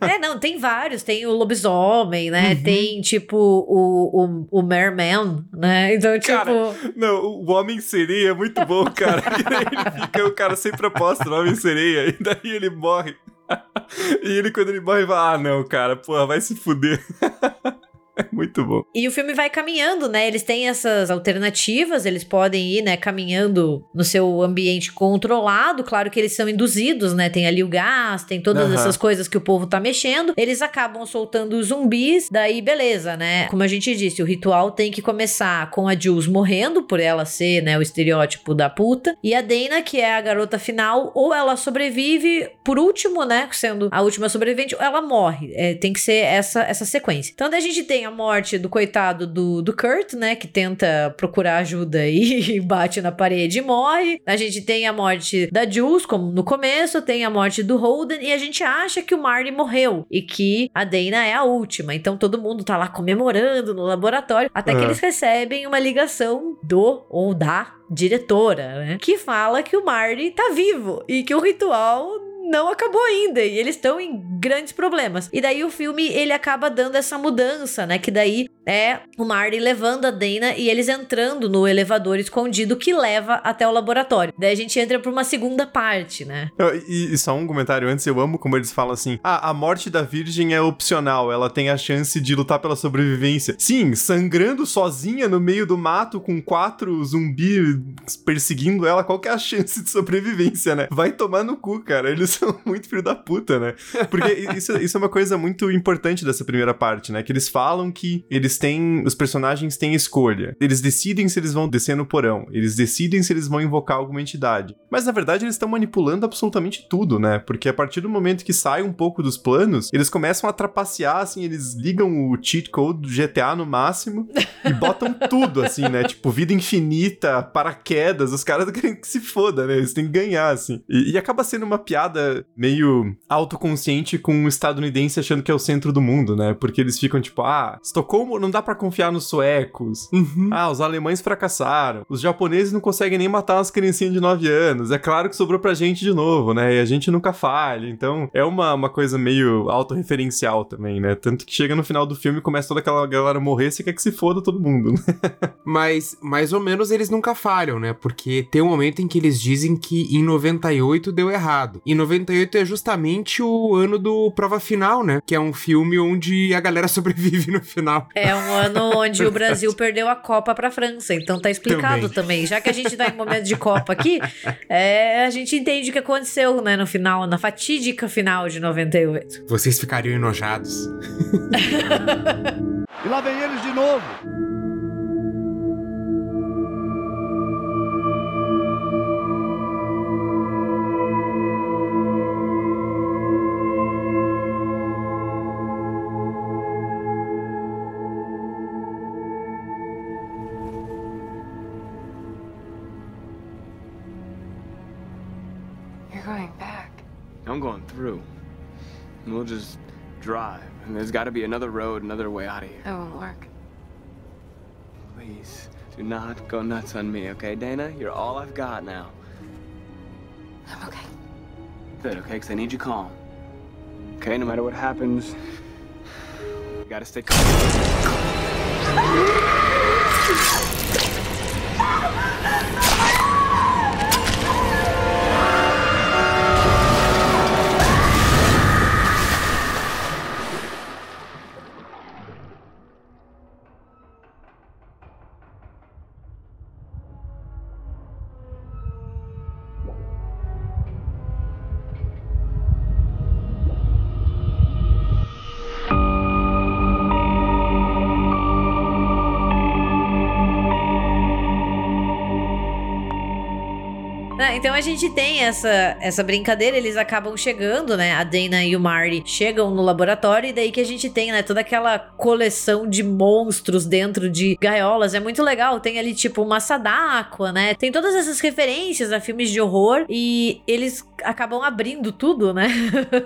é, não, tem vários. Tem o lobisomem, né? Uhum. Tem tipo o, o, o Merman, né? Então, tipo. Cara, não, o Homem-Sereia é muito bom, cara. ele fica o cara sem proposta no Homem-Sereia. Ainda Aí ele morre. e ele, quando ele morre, fala: Ah, não, cara, porra, vai se fuder. É muito bom. E o filme vai caminhando, né? Eles têm essas alternativas, eles podem ir, né, caminhando no seu ambiente controlado. Claro que eles são induzidos, né? Tem ali o gás, tem todas uhum. essas coisas que o povo tá mexendo. Eles acabam soltando os zumbis, daí beleza, né? Como a gente disse, o ritual tem que começar com a Jules morrendo, por ela ser, né, o estereótipo da puta. E a Dana, que é a garota final, ou ela sobrevive, por último, né, sendo a última sobrevivente, ou ela morre. É, tem que ser essa, essa sequência. Então, daí a gente tem a morte do coitado do, do Kurt, né? Que tenta procurar ajuda e bate na parede e morre. A gente tem a morte da Jules, como no começo, tem a morte do Holden, e a gente acha que o Marty morreu e que a Dana é a última. Então todo mundo tá lá comemorando no laboratório, até que é. eles recebem uma ligação do ou da diretora, né? Que fala que o Marty tá vivo e que o ritual não acabou ainda e eles estão em grandes problemas. E daí o filme ele acaba dando essa mudança, né? Que daí é o Marty levando a Dana e eles entrando no elevador escondido que leva até o laboratório. Daí a gente entra pra uma segunda parte, né? E, e só um comentário antes, eu amo como eles falam assim: ah, a morte da Virgem é opcional, ela tem a chance de lutar pela sobrevivência. Sim, sangrando sozinha no meio do mato com quatro zumbis perseguindo ela, qual que é a chance de sobrevivência, né? Vai tomar no cu, cara. Eles são muito filho da puta, né? Porque isso, isso é uma coisa muito importante dessa primeira parte, né? Que eles falam que eles têm. Os personagens têm escolha. Eles decidem se eles vão descer no porão. Eles decidem se eles vão invocar alguma entidade. Mas na verdade eles estão manipulando absolutamente tudo, né? Porque a partir do momento que sai um pouco dos planos, eles começam a trapacear, assim, eles ligam o cheat code do GTA no máximo e botam tudo, assim, né? Tipo, vida infinita, paraquedas, os caras querem que se foda, né? Eles têm que ganhar, assim. E, e acaba sendo uma piada meio autoconsciente com um estadunidense achando que é o centro do mundo, né? Porque eles ficam tipo, ah, Estocolmo não dá para confiar nos suecos. Uhum. Ah, os alemães fracassaram. Os japoneses não conseguem nem matar umas criancinhas de 9 anos. É claro que sobrou pra gente de novo, né? E a gente nunca falha. Então, é uma, uma coisa meio autorreferencial também, né? Tanto que chega no final do filme e começa toda aquela galera morrer, você quer que se foda todo mundo, né? Mas, mais ou menos, eles nunca falham, né? Porque tem um momento em que eles dizem que em 98 deu errado. E 98 é justamente o ano do Prova Final, né? Que é um filme onde a galera sobrevive no final. É um ano onde o Brasil perdeu a Copa pra França. Então tá explicado também. também. Já que a gente tá em momento de Copa aqui, é, a gente entende o que aconteceu, né? No final, na fatídica final de 98. Vocês ficariam enojados. e lá vem eles de novo. Going through. And we'll just drive. And there's got to be another road, another way out of here. That won't work. Please, do not go nuts on me, okay, Dana? You're all I've got now. I'm okay. Good, okay? Because I need you calm. Okay, no matter what happens, you gotta stay calm. gente tem essa, essa brincadeira, eles acabam chegando, né? A Dana e o Marty chegam no laboratório, e daí que a gente tem, né, toda aquela coleção de monstros dentro de gaiolas. É muito legal. Tem ali, tipo, uma Sadako, né? Tem todas essas referências a filmes de horror e eles acabam abrindo tudo, né?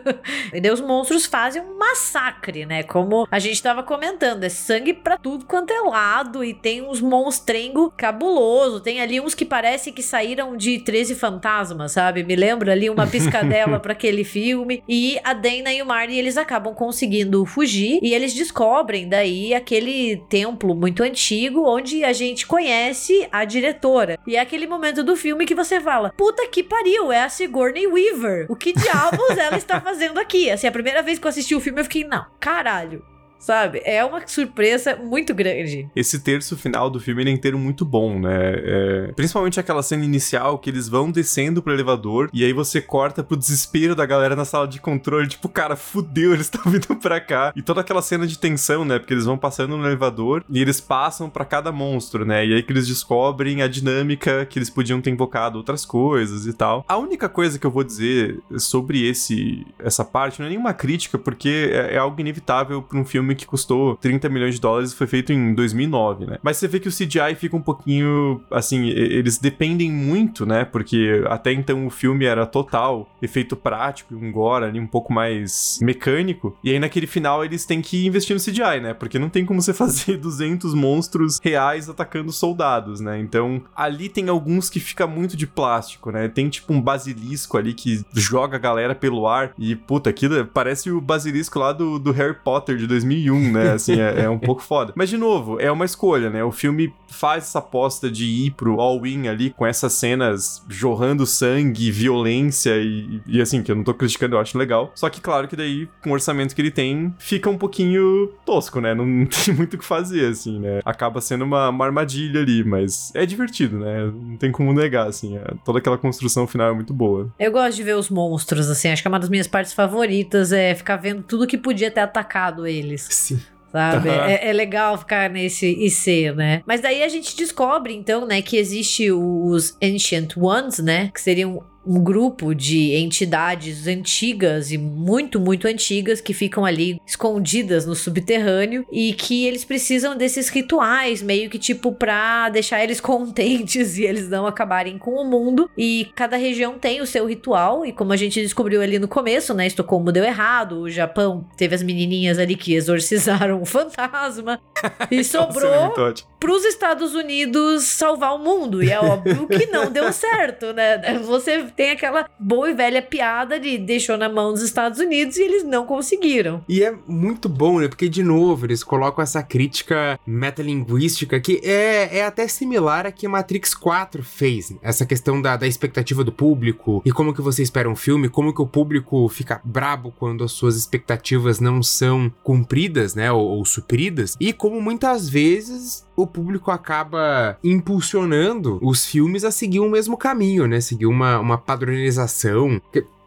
e daí os monstros fazem um massacre, né? Como a gente tava comentando, é sangue pra tudo quanto é lado e tem uns monstrengo cabuloso. Tem ali uns que parece que saíram de 13 fantasmas, sabe? Me lembra ali uma piscadela para aquele filme. E a Dana e o Marty, eles acabam conseguindo fugir e eles descobrem daí aquele templo muito antigo onde a gente conhece a diretora. E é aquele momento do filme que você fala: "Puta que pariu, é a Sigourney Weaver. O que diabos ela está fazendo aqui?" Assim, a primeira vez que eu assisti o filme eu fiquei: "Não, caralho, sabe? É uma surpresa muito grande. Esse terço final do filme ele é inteiro muito bom, né? É... Principalmente aquela cena inicial que eles vão descendo pro elevador e aí você corta pro desespero da galera na sala de controle, tipo, cara, fudeu, eles estão vindo pra cá. E toda aquela cena de tensão, né? Porque eles vão passando no elevador e eles passam para cada monstro, né? E aí que eles descobrem a dinâmica que eles podiam ter invocado outras coisas e tal. A única coisa que eu vou dizer sobre esse essa parte não é nenhuma crítica, porque é, é algo inevitável para um filme filme que custou 30 milhões de dólares e foi feito em 2009, né? Mas você vê que o CGI fica um pouquinho, assim, eles dependem muito, né? Porque até então o filme era total efeito prático, um gore ali um pouco mais mecânico. E aí naquele final eles têm que investir no CGI, né? Porque não tem como você fazer 200 monstros reais atacando soldados, né? Então ali tem alguns que fica muito de plástico, né? Tem tipo um basilisco ali que joga a galera pelo ar e puta, aquilo parece o basilisco lá do, do Harry Potter de 2000 2001, né? Assim, é, é, um pouco foda. Mas, de novo, é uma escolha, né? O filme faz essa aposta de ir pro all-in ali com essas cenas jorrando sangue, violência e, e, assim, que eu não tô criticando, eu acho legal. Só que, claro que daí, com o orçamento que ele tem, fica um pouquinho tosco, né? Não, tem muito o que fazer, assim, né? Acaba sendo uma, uma armadilha ali, mas é divertido, né? Não tem como negar, assim. É, toda aquela construção final é muito boa. Eu gosto de ver os monstros, assim. Acho que é uma das minhas partes favoritas é ficar vendo tudo que podia ter atacado eles. Sim sabe? Uhum. É, é, legal ficar nesse IC, né? Mas daí a gente descobre, então, né, que existe os Ancient Ones, né? Que seriam um grupo de entidades antigas e muito, muito antigas que ficam ali escondidas no subterrâneo e que eles precisam desses rituais, meio que tipo pra deixar eles contentes e eles não acabarem com o mundo. E cada região tem o seu ritual, e como a gente descobriu ali no começo, né? Estocolmo deu errado, o Japão teve as menininhas ali que exorcizaram o fantasma e sobrou pros Estados Unidos salvar o mundo. E é óbvio que não deu certo, né? Você tem aquela boa e velha piada de deixou na mão dos Estados Unidos e eles não conseguiram. E é muito bom, né? Porque, de novo, eles colocam essa crítica metalinguística que é, é até similar a que Matrix 4 fez. Né? Essa questão da, da expectativa do público e como que você espera um filme, como que o público fica brabo quando as suas expectativas não são cumpridas, né? Ou, ou supridas. E como muitas vezes o público acaba impulsionando os filmes a seguir o mesmo caminho, né? Seguir uma, uma padronização.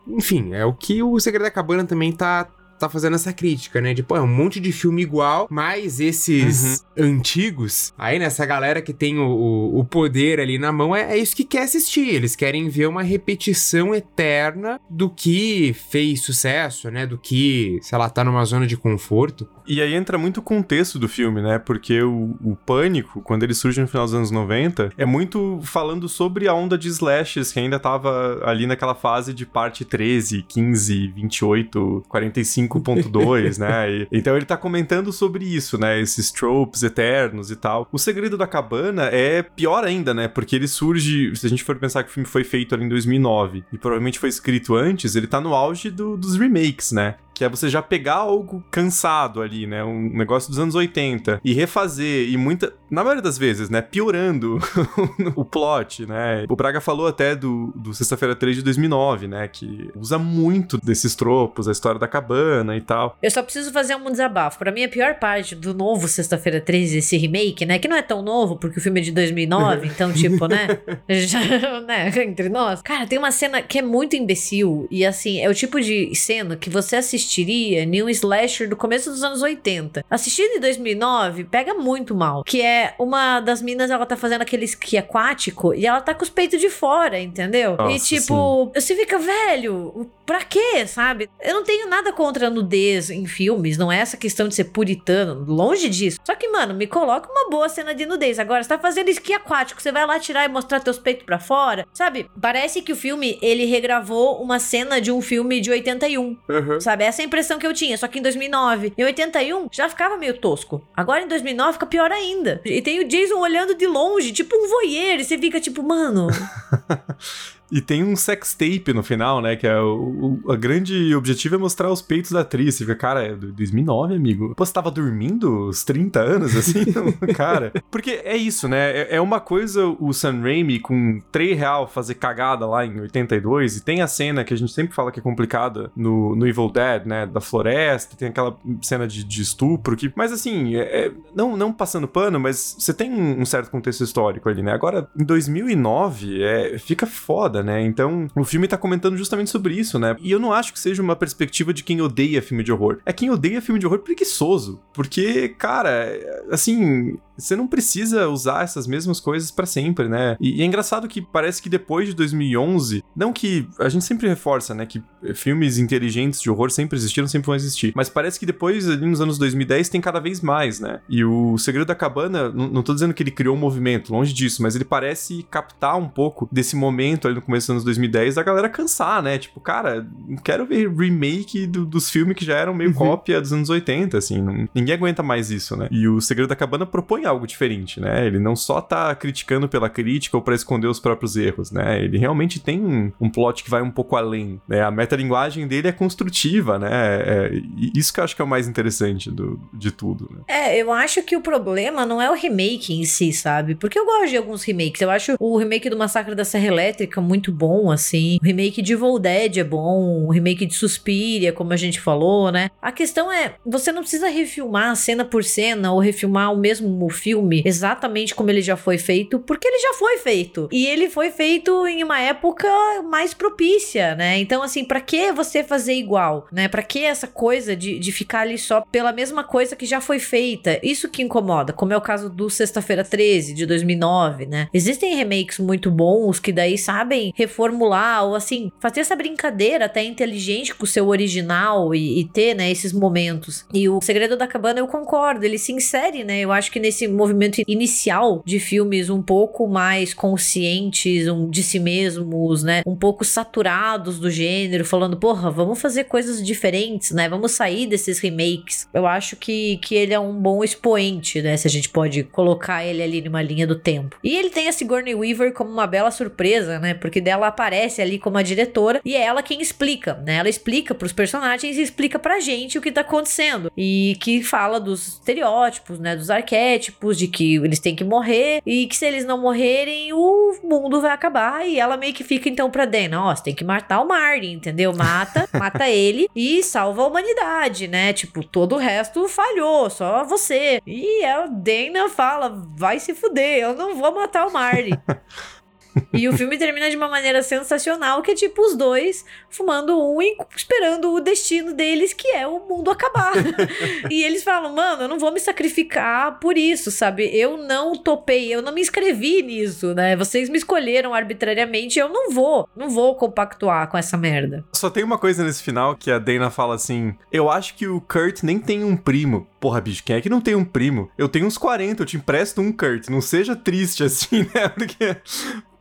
Enfim, é o que o Segredo da Cabana também tá, tá fazendo essa crítica, né? De, pô, é um monte de filme igual, mas esses uhum. antigos, aí nessa galera que tem o, o poder ali na mão, é, é, isso que quer assistir. Eles querem ver uma repetição eterna do que fez sucesso, né? Do que, sei lá, tá numa zona de conforto. E aí entra muito o contexto do filme, né? Porque o, o Pânico, quando ele surge no final dos anos 90, é muito falando sobre a onda de slashes que ainda tava ali naquela fase de parte 13, 15, 28, 45 5.2, né? E, então ele tá comentando sobre isso, né? Esses tropes eternos e tal. O Segredo da Cabana é pior ainda, né? Porque ele surge, se a gente for pensar que o filme foi feito ali em 2009 e provavelmente foi escrito antes, ele tá no auge do, dos remakes, né? Que é você já pegar algo cansado ali, né? Um negócio dos anos 80 e refazer e muita, na maioria das vezes, né, piorando o plot, né? O Braga falou até do, do Sexta-feira 3 de 2009, né, que usa muito desses tropos, a história da cabana e tal. Eu só preciso fazer um desabafo. Para mim a pior parte do novo Sexta-feira 13, esse remake, né, que não é tão novo porque o filme é de 2009, então tipo, né, já, né, entre nós. Cara, tem uma cena que é muito imbecil e assim, é o tipo de cena que você assiste assistiria em um slasher do começo dos anos 80. Assistido em 2009, pega muito mal. Que é uma das minas, ela tá fazendo aquele esqui aquático e ela tá com os peitos de fora, entendeu? Nossa, e tipo, sim. você fica, velho, pra quê, sabe? Eu não tenho nada contra a nudez em filmes, não é essa questão de ser puritano, longe disso. Só que, mano, me coloca uma boa cena de nudez. Agora, você tá fazendo esqui aquático, você vai lá tirar e mostrar teus peitos pra fora, sabe? Parece que o filme, ele regravou uma cena de um filme de 81, uhum. sabe? Essa é a impressão que eu tinha, só que em 2009. Em 81 já ficava meio tosco. Agora em 2009 fica pior ainda. E tem o Jason olhando de longe, tipo um voyeur, e você fica tipo, mano. E tem um sex tape no final, né? Que é o, o a grande objetivo é mostrar os peitos da atriz. Você fica, cara, é 2009, amigo. Pô, você tava dormindo os 30 anos, assim? cara. Porque é isso, né? É, é, uma coisa o Sam Raimi com 3 real fazer cagada lá em 82. E tem a cena que a gente sempre fala que é complicada no, no Evil Dead, né? Da floresta. Tem aquela cena de, de estupro. Que, mas assim, é, é, não, não passando pano, mas você tem um certo contexto histórico ali, né? Agora, em 2009, é, fica foda né? Então, o filme tá comentando justamente sobre isso, né? E eu não acho que seja uma perspectiva de quem odeia filme de horror. É quem odeia filme de horror preguiçoso. Porque, cara, assim, você não precisa usar essas mesmas coisas para sempre, né? E, e, é engraçado que parece que depois de 2011, não que a gente sempre reforça, né, que filmes inteligentes de horror sempre existiram, sempre vão existir, mas parece que depois, ali nos anos 2010, tem cada vez mais, né? E o Segredo da Cabana, não, não tô dizendo que ele criou um movimento, longe disso, mas ele parece captar um pouco desse momento ali no começo dos anos 2010 da galera cansar, né? Tipo, cara, quero ver remake do, dos filmes que já eram meio uhum. cópia dos anos 80, assim, não, ninguém aguenta mais isso, né? E o Segredo da Cabana propõe algo diferente, né? Ele não só tá criticando pela crítica ou para esconder os próprios erros, né? Ele realmente tem um, plot que vai um pouco além, né? A metalinguagem dele é construtiva, né? É, isso que eu acho que é o mais interessante do, de tudo, né? É, eu acho que o problema não é o remake em si, sabe? Porque eu gosto de alguns remakes. Eu acho o remake do Massacre da Serra Elétrica muito bom, assim. O remake de Evil Dead é bom. O remake de Suspiria, como a gente falou, né? A questão é, você não precisa refilmar cena por cena ou refilmar o mesmo filme exatamente como ele já foi feito, porque ele já foi feito. E ele foi feito em uma época mais propícia, né? Então, assim, para que você fazer igual, né? Para que essa coisa de, de ficar ali só pela mesma coisa que já foi feita? Isso que incomoda, como é o caso do Sexta-feira 13 de 2009, né? Existem remakes muito bons que daí sabem reformular ou assim, fazer essa brincadeira até inteligente com o seu original e, e ter, né, esses momentos. E o Segredo da Cabana eu concordo, ele se insere, né? Eu acho que nesse movimento inicial de filmes um pouco mais conscientes um, de si mesmos, né? Um pouco saturados do gênero, falando, porra, vamos fazer coisas diferentes, né? Vamos sair desses remakes. Eu acho que, que ele é um bom expoente, né? Se a gente pode colocar ele ali numa linha do tempo. E ele tem a Sigourney Weaver como uma bela surpresa, né? Porque dela aparece ali como a diretora e é ela quem explica, né? Ela explica pros personagens e explica pra gente o que tá acontecendo. E que fala dos estereótipos, né? Dos arquétipos, de que eles têm que morrer e que se eles não morrerem, o mundo vai acabar. E ela meio que fica então pra Dana: ó, você tem que matar o Martin, entendeu? Mata, mata ele e salva a humanidade, né? Tipo, todo o resto falhou, só você. E a Dana fala: vai se fuder, eu não vou matar o Martin. e o filme termina de uma maneira sensacional, que é tipo os dois fumando um e esperando o destino deles, que é o mundo acabar. e eles falam, mano, eu não vou me sacrificar por isso, sabe? Eu não topei, eu não me inscrevi nisso, né? Vocês me escolheram arbitrariamente, eu não vou, não vou compactuar com essa merda. Só tem uma coisa nesse final que a Dana fala assim: Eu acho que o Kurt nem tem um primo. Porra, bicho, quem é que não tem um primo? Eu tenho uns 40, eu te empresto um Kurt. Não seja triste assim, né? Porque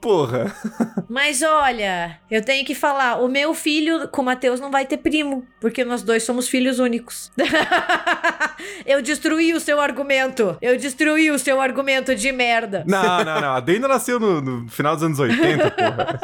porra. Mas olha, eu tenho que falar, o meu filho com o Matheus não vai ter primo, porque nós dois somos filhos únicos. eu destruí o seu argumento. Eu destruí o seu argumento de merda. Não, não, não. A Dana nasceu no, no final dos anos 80, porra.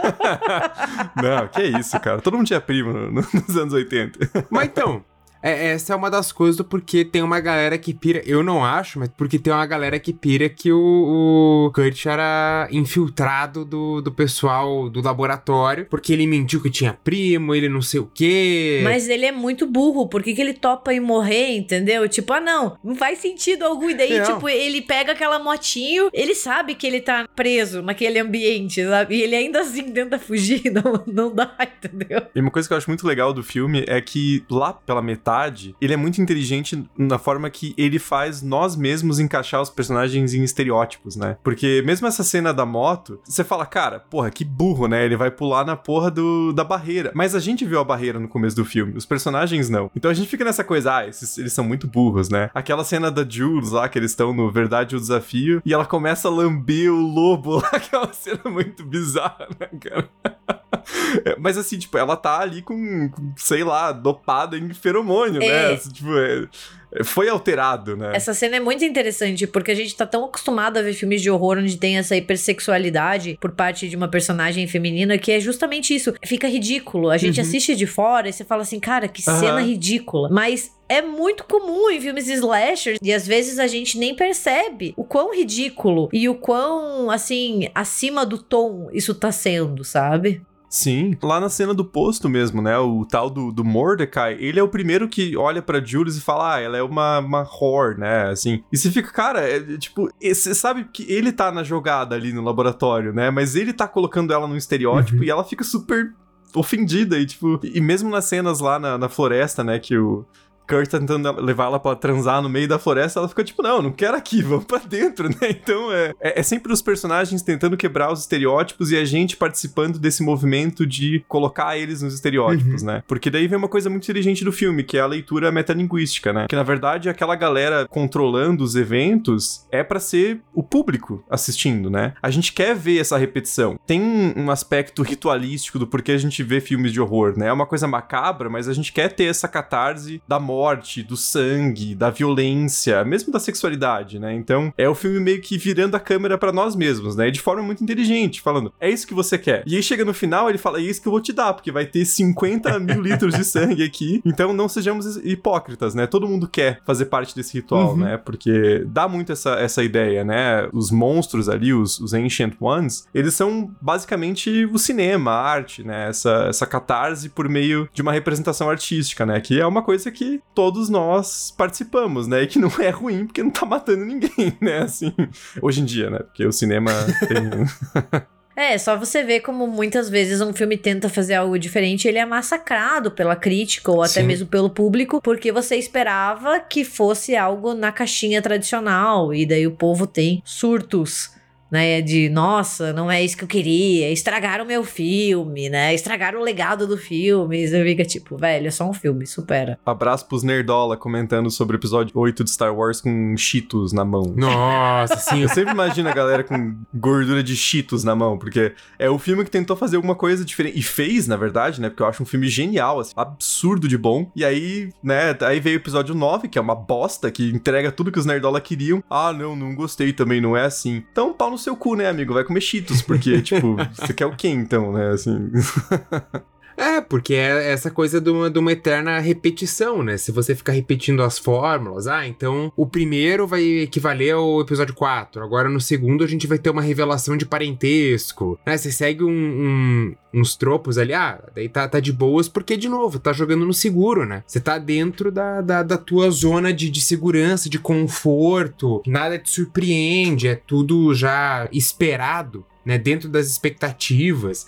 não, que isso, cara. Todo mundo tinha primo nos anos 80. Mas então, é, essa é uma das coisas do porque tem uma galera que pira. Eu não acho, mas porque tem uma galera que pira que o, o Kurt era infiltrado do, do pessoal do laboratório, porque ele mentiu que tinha primo, ele não sei o quê. Mas ele é muito burro. Por que, que ele topa em morrer, entendeu? Tipo, ah, não, não faz sentido algum. E daí, não. tipo, ele pega aquela motinho, ele sabe que ele tá preso naquele ambiente, sabe? E ele ainda assim tenta fugir. Não, não dá, entendeu? E uma coisa que eu acho muito legal do filme é que lá pela metade ele é muito inteligente na forma que ele faz nós mesmos encaixar os personagens em estereótipos, né? Porque mesmo essa cena da moto, você fala, cara, porra, que burro, né? Ele vai pular na porra do, da barreira. Mas a gente viu a barreira no começo do filme, os personagens não. Então a gente fica nessa coisa, ah, esses, eles são muito burros, né? Aquela cena da Jules lá, que eles estão no Verdade o Desafio, e ela começa a lamber o lobo lá, que é cena muito bizarra, né, cara? É, mas assim, tipo, ela tá ali com, com sei lá, dopada em feromônio, né? é. né? Tipo, é, é, foi alterado, né? Essa cena é muito interessante, porque a gente tá tão acostumado a ver filmes de horror onde tem essa hipersexualidade por parte de uma personagem feminina que é justamente isso. Fica ridículo. A gente uhum. assiste de fora e você fala assim, cara, que uhum. cena ridícula. Mas é muito comum em filmes slashers e às vezes a gente nem percebe o quão ridículo e o quão, assim, acima do tom isso tá sendo, sabe? Sim, lá na cena do posto mesmo, né? O tal do, do Mordecai, ele é o primeiro que olha pra Julius e fala, ah, ela é uma, uma whore, né? Assim. E você fica, cara, é, tipo, você sabe que ele tá na jogada ali no laboratório, né? Mas ele tá colocando ela num estereótipo uhum. e ela fica super ofendida e, tipo, e mesmo nas cenas lá na, na floresta, né? Que o Kurt tá tentando levar ela pra transar no meio da floresta, ela fica tipo, não, não quero aqui, vamos pra dentro, né? Então é, é, é, sempre os personagens tentando quebrar os estereótipos e a gente participando desse movimento de colocar eles nos estereótipos, uhum. né? Porque daí vem uma coisa muito inteligente do filme, que é a leitura metalinguística, né? Que na verdade aquela galera controlando os eventos é para ser o público assistindo, né? A gente quer ver essa repetição. Tem um aspecto ritualístico do porquê a gente vê filmes de horror, né? É uma coisa macabra, mas a gente quer ter essa catarse da morte morte, do sangue, da violência, mesmo da sexualidade, né? Então, é o filme meio que virando a câmera para nós mesmos, né? De forma muito inteligente, falando, é isso que você quer. E aí chega no final, ele fala, é isso que eu vou te dar, porque vai ter 50 mil litros de sangue aqui. Então, não sejamos hipócritas, né? Todo mundo quer fazer parte desse ritual, uhum. né? Porque dá muito essa, essa ideia, né? Os monstros ali, os, os Ancient Ones, eles são basicamente o cinema, a arte, né? Essa, essa catarse por meio de uma representação artística, né? Que é uma coisa que todos nós participamos, né? E que não é ruim porque não tá matando ninguém, né? Assim, hoje em dia, né? Porque o cinema tem. É, só você ver como muitas vezes um filme tenta fazer algo diferente, ele é massacrado pela crítica ou até Sim. mesmo pelo público, porque você esperava que fosse algo na caixinha tradicional, e daí o povo tem surtos né? De nossa, não é isso que eu queria, estragaram o meu filme, né? Estragaram o legado do filme. E você fica tipo, velho, é só um filme, supera. Abraço pros Nerdola comentando sobre o episódio 8 de Star Wars com Cheetos na mão. Nossa, sim. Eu sempre imagino a galera com gordura de Cheetos na mão, porque é o filme que tentou fazer alguma coisa diferente. E fez, na verdade, né? Porque eu acho um filme genial, assim, absurdo de bom. E aí, né, aí veio o episódio 9, que é uma bosta, que entrega tudo que os Nerdola queriam. Ah, não, não gostei também, não é assim. Então, pau no seu cu, né, amigo? Vai comer cheetos, porque, tipo, você quer o quê então, né? Assim. É, porque é essa coisa de uma, de uma eterna repetição, né? Se você ficar repetindo as fórmulas, ah, então o primeiro vai equivaler ao episódio 4, agora no segundo a gente vai ter uma revelação de parentesco, né? Você segue um, um, uns tropos ali, ah, daí tá, tá de boas, porque, de novo, tá jogando no seguro, né? Você tá dentro da, da, da tua zona de, de segurança, de conforto, nada te surpreende, é tudo já esperado, né? Dentro das expectativas.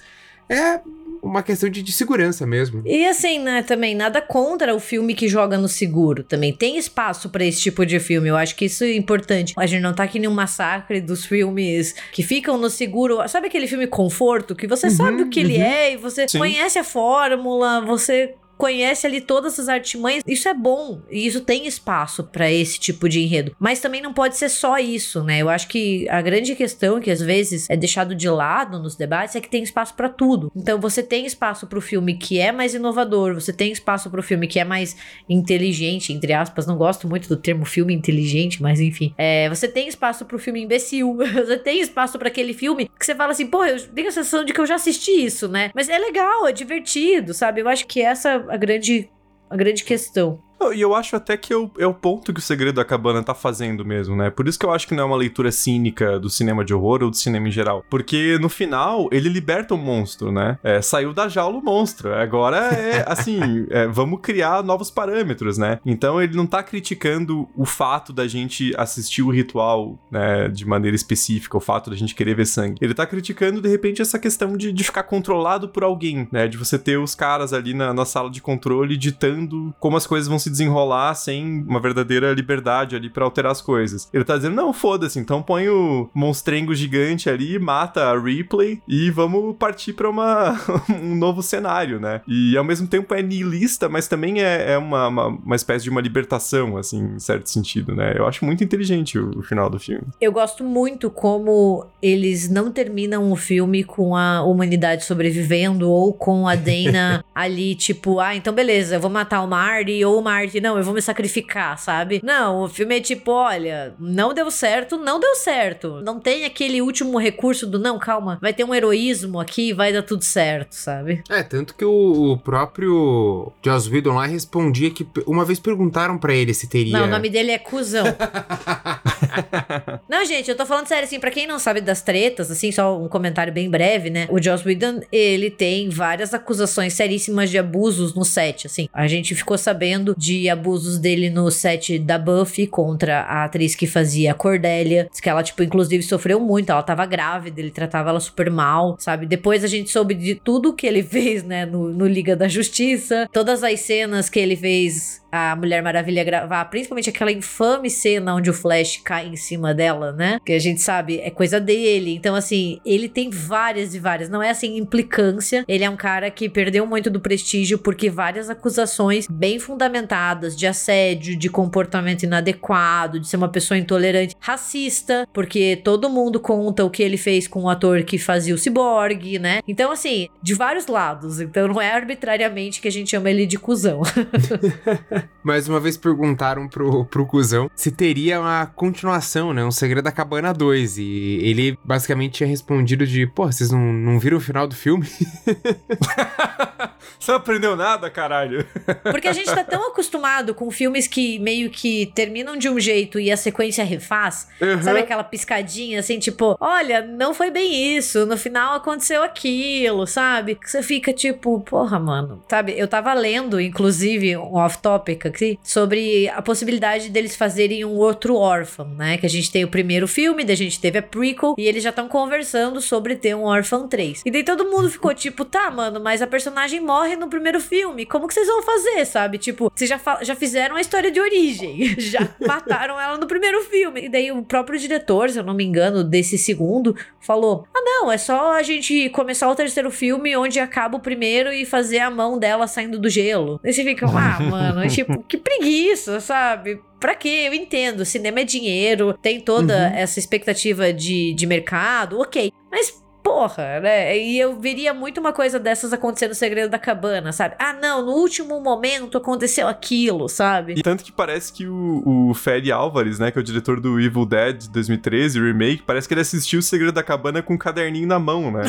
É uma questão de, de, segurança mesmo. E assim, né, também nada contra o filme que joga no seguro. Também tem espaço para esse tipo de filme. Eu acho que isso é importante. A gente não tá aqui num massacre dos filmes que ficam no seguro. Sabe aquele filme conforto que você uhum, sabe o que uhum. ele é e você Sim. conhece a fórmula, você conhece ali todas as artimanhas. Isso é bom e isso tem espaço para esse tipo de enredo. Mas também não pode ser só isso, né? Eu acho que a grande questão que às vezes é deixado de lado nos debates é que tem espaço para tudo. Então você tem espaço para o filme que é mais inovador, você tem espaço para o filme que é mais inteligente, entre aspas. Não gosto muito do termo filme inteligente, mas enfim. É, você tem espaço para o filme imbecil. você tem espaço para aquele filme que você fala assim, pô, eu tenho a sensação de que eu já assisti isso, né? Mas é legal, é divertido, sabe? Eu acho que essa a grande, a grande questão. E eu acho até que é o, é o ponto que o Segredo da Cabana tá fazendo mesmo, né? Por isso que eu acho que não é uma leitura cínica do cinema de horror ou do cinema em geral. Porque no final, ele liberta o monstro, né? É, saiu da jaula o monstro. Agora é assim, é, vamos criar novos parâmetros, né? Então ele não tá criticando o fato da gente assistir o ritual, né, de maneira específica, o fato da gente querer ver sangue. Ele tá criticando, de repente, essa questão de, de ficar controlado por alguém, né? De você ter os caras ali na, na sala de controle ditando como as coisas vão se se desenrolar sem uma verdadeira liberdade ali para alterar as coisas. Ele tá dizendo, não, foda-se, então põe o monstrengo gigante ali, mata a Ripley e vamos partir para uma um novo cenário, né? E ao mesmo tempo é nihilista, mas também é, é uma, uma, uma, espécie de uma libertação, assim, em certo sentido, né? Eu acho muito inteligente o, o final do filme. Eu gosto muito como eles não terminam o filme com a humanidade sobrevivendo ou com a Dana ali, tipo, ah, então beleza, eu vou matar o Marty ou o Marty não, eu vou me sacrificar, sabe? Não, o filme é tipo, olha, não deu certo, não deu certo. Não tem aquele último recurso do não, calma, vai ter um heroísmo aqui, vai dar tudo certo, sabe? É, tanto que o, o próprio Joss Whedon lá respondia que uma vez perguntaram para ele se teria. Não, o nome dele é Cusão. não, gente, eu tô falando sério, assim, pra quem não sabe das tretas, assim, só um comentário bem breve, né? O Joss Whedon, ele tem várias acusações seríssimas de abusos no set, assim. A gente ficou sabendo de de abusos dele no set da Buffy contra a atriz que fazia a Cordélia. Diz que ela, tipo, inclusive sofreu muito. Ela tava grávida, ele tratava ela super mal, sabe? Depois a gente soube de tudo que ele fez, né, no, no Liga da Justiça. Todas as cenas que ele fez a Mulher Maravilha gravar, principalmente aquela infame cena onde o Flash cai em cima dela, né? Que a gente sabe é coisa dele. Então, assim, ele tem várias e várias. Não é assim implicância. Ele é um cara que perdeu muito do prestígio porque várias acusações bem fundamentadas de assédio, de comportamento inadequado, de ser uma pessoa intolerante, racista, porque todo mundo conta o que ele fez com o ator que fazia o ciborgue, né? Então, assim, de vários lados. Então, não é arbitrariamente que a gente chama ele de cuzão. Mais uma vez perguntaram pro, pro cuzão se teria uma continuação, né? Um Segredo da Cabana 2. E ele basicamente tinha respondido de, pô, vocês não, não viram o final do filme? Você não aprendeu nada, caralho. Porque a gente tá tão acostumado com filmes que meio que terminam de um jeito e a sequência refaz. Uhum. Sabe aquela piscadinha assim, tipo, olha, não foi bem isso, no final aconteceu aquilo, sabe? Que você fica tipo, porra, mano. Sabe, eu tava lendo, inclusive, um aqui, sobre a possibilidade deles fazerem um outro Orphan, né? Que a gente tem o primeiro filme, daí a gente teve a prequel, e eles já estão conversando sobre ter um Orphan 3. E daí todo mundo ficou tipo, tá, mano, mas a personagem morre no primeiro filme, como que vocês vão fazer, sabe? Tipo, vocês já, já fizeram a história de origem, já mataram ela no primeiro filme. E daí o próprio diretor, se eu não me engano, desse segundo, falou: ah, não, é só a gente começar o terceiro filme onde acaba o primeiro e fazer a mão dela saindo do gelo. Aí você fica, ah, mano, tipo, que preguiça, sabe? Pra quê? Eu entendo. Cinema é dinheiro, tem toda Uhum. essa expectativa de, de mercado, ok. Mas. Porra, né? E eu veria muito uma coisa dessas acontecer no Segredo da Cabana, sabe? Ah, não, no último momento aconteceu aquilo, sabe? E tanto que parece que o, o Fede Álvares, né, que é o diretor do Evil Dead de 2013, o remake, parece que ele assistiu o Segredo da Cabana com um caderninho na mão, né?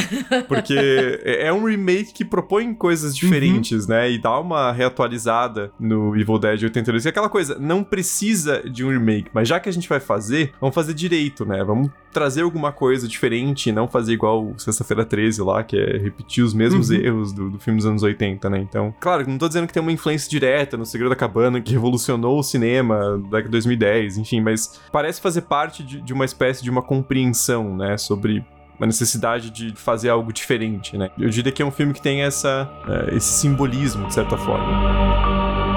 Porque é é um remake que propõe coisas diferentes, né? E dá uma reatualizada no Evil Dead 82. E aquela coisa, não precisa de um remake, mas já que a gente vai fazer, vamos fazer direito, né? Vamos trazer alguma coisa diferente, não fazer igual o Sexta-feira 13 lá, que é repetir os mesmos Uhum. erros do, do filme dos anos 80, né? Então, claro, não tô dizendo que tem uma influência direta no Segredo da Cabana que revolucionou o cinema da década de 2010, enfim, mas parece fazer parte de, de uma espécie de uma compreensão, né, sobre uma necessidade de fazer algo diferente, né? Eu diria que é um filme que tem essa, eh, esse simbolismo, de certa forma.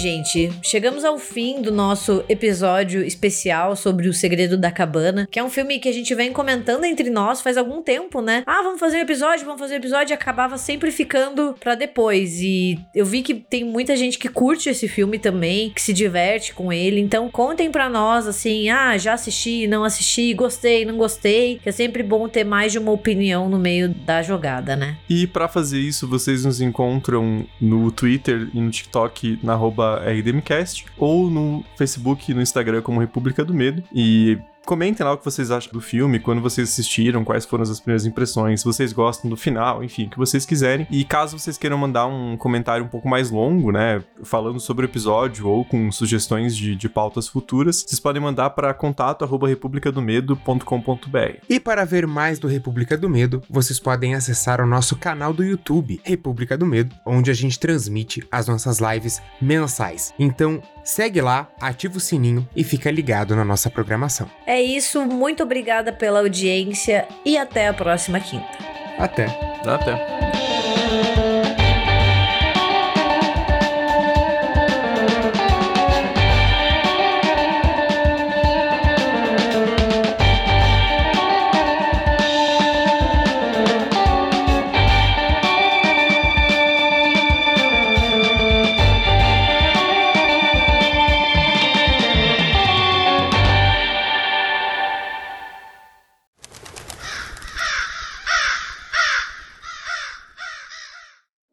Gente, chegamos ao fim do nosso episódio especial sobre O Segredo da Cabana, que é um filme que a gente vem comentando entre nós faz algum tempo, né? Ah, vamos fazer um episódio, vamos fazer um episódio, e acabava sempre ficando pra depois. E eu vi que tem muita gente que curte esse filme também, que se diverte com ele. Então, contem pra nós assim: ah, já assisti, não assisti, gostei, não gostei. Que é sempre bom ter mais de uma opinião no meio da jogada, né? E pra fazer isso, vocês nos encontram no Twitter e no TikTok na arroba RDMcast, ou no Facebook e no Instagram como República do Medo. E comentem lá o que vocês acham do filme, quando vocês assistiram, quais foram as primeiras impressões, se vocês gostam do final, enfim, o que vocês quiserem. E caso vocês queiram mandar um comentário um pouco mais longo, né, falando sobre o episódio ou com sugestões de, de pautas futuras, vocês podem mandar para contato arroba republicadomedo.com.br. E para ver mais do República do Medo, vocês podem acessar o nosso canal do YouTube, República do Medo, onde a gente transmite as nossas lives mensais. Então, segue lá, ativa o sininho e fica ligado na nossa programação. É isso, muito obrigada pela audiência e até a próxima quinta. Até! Até!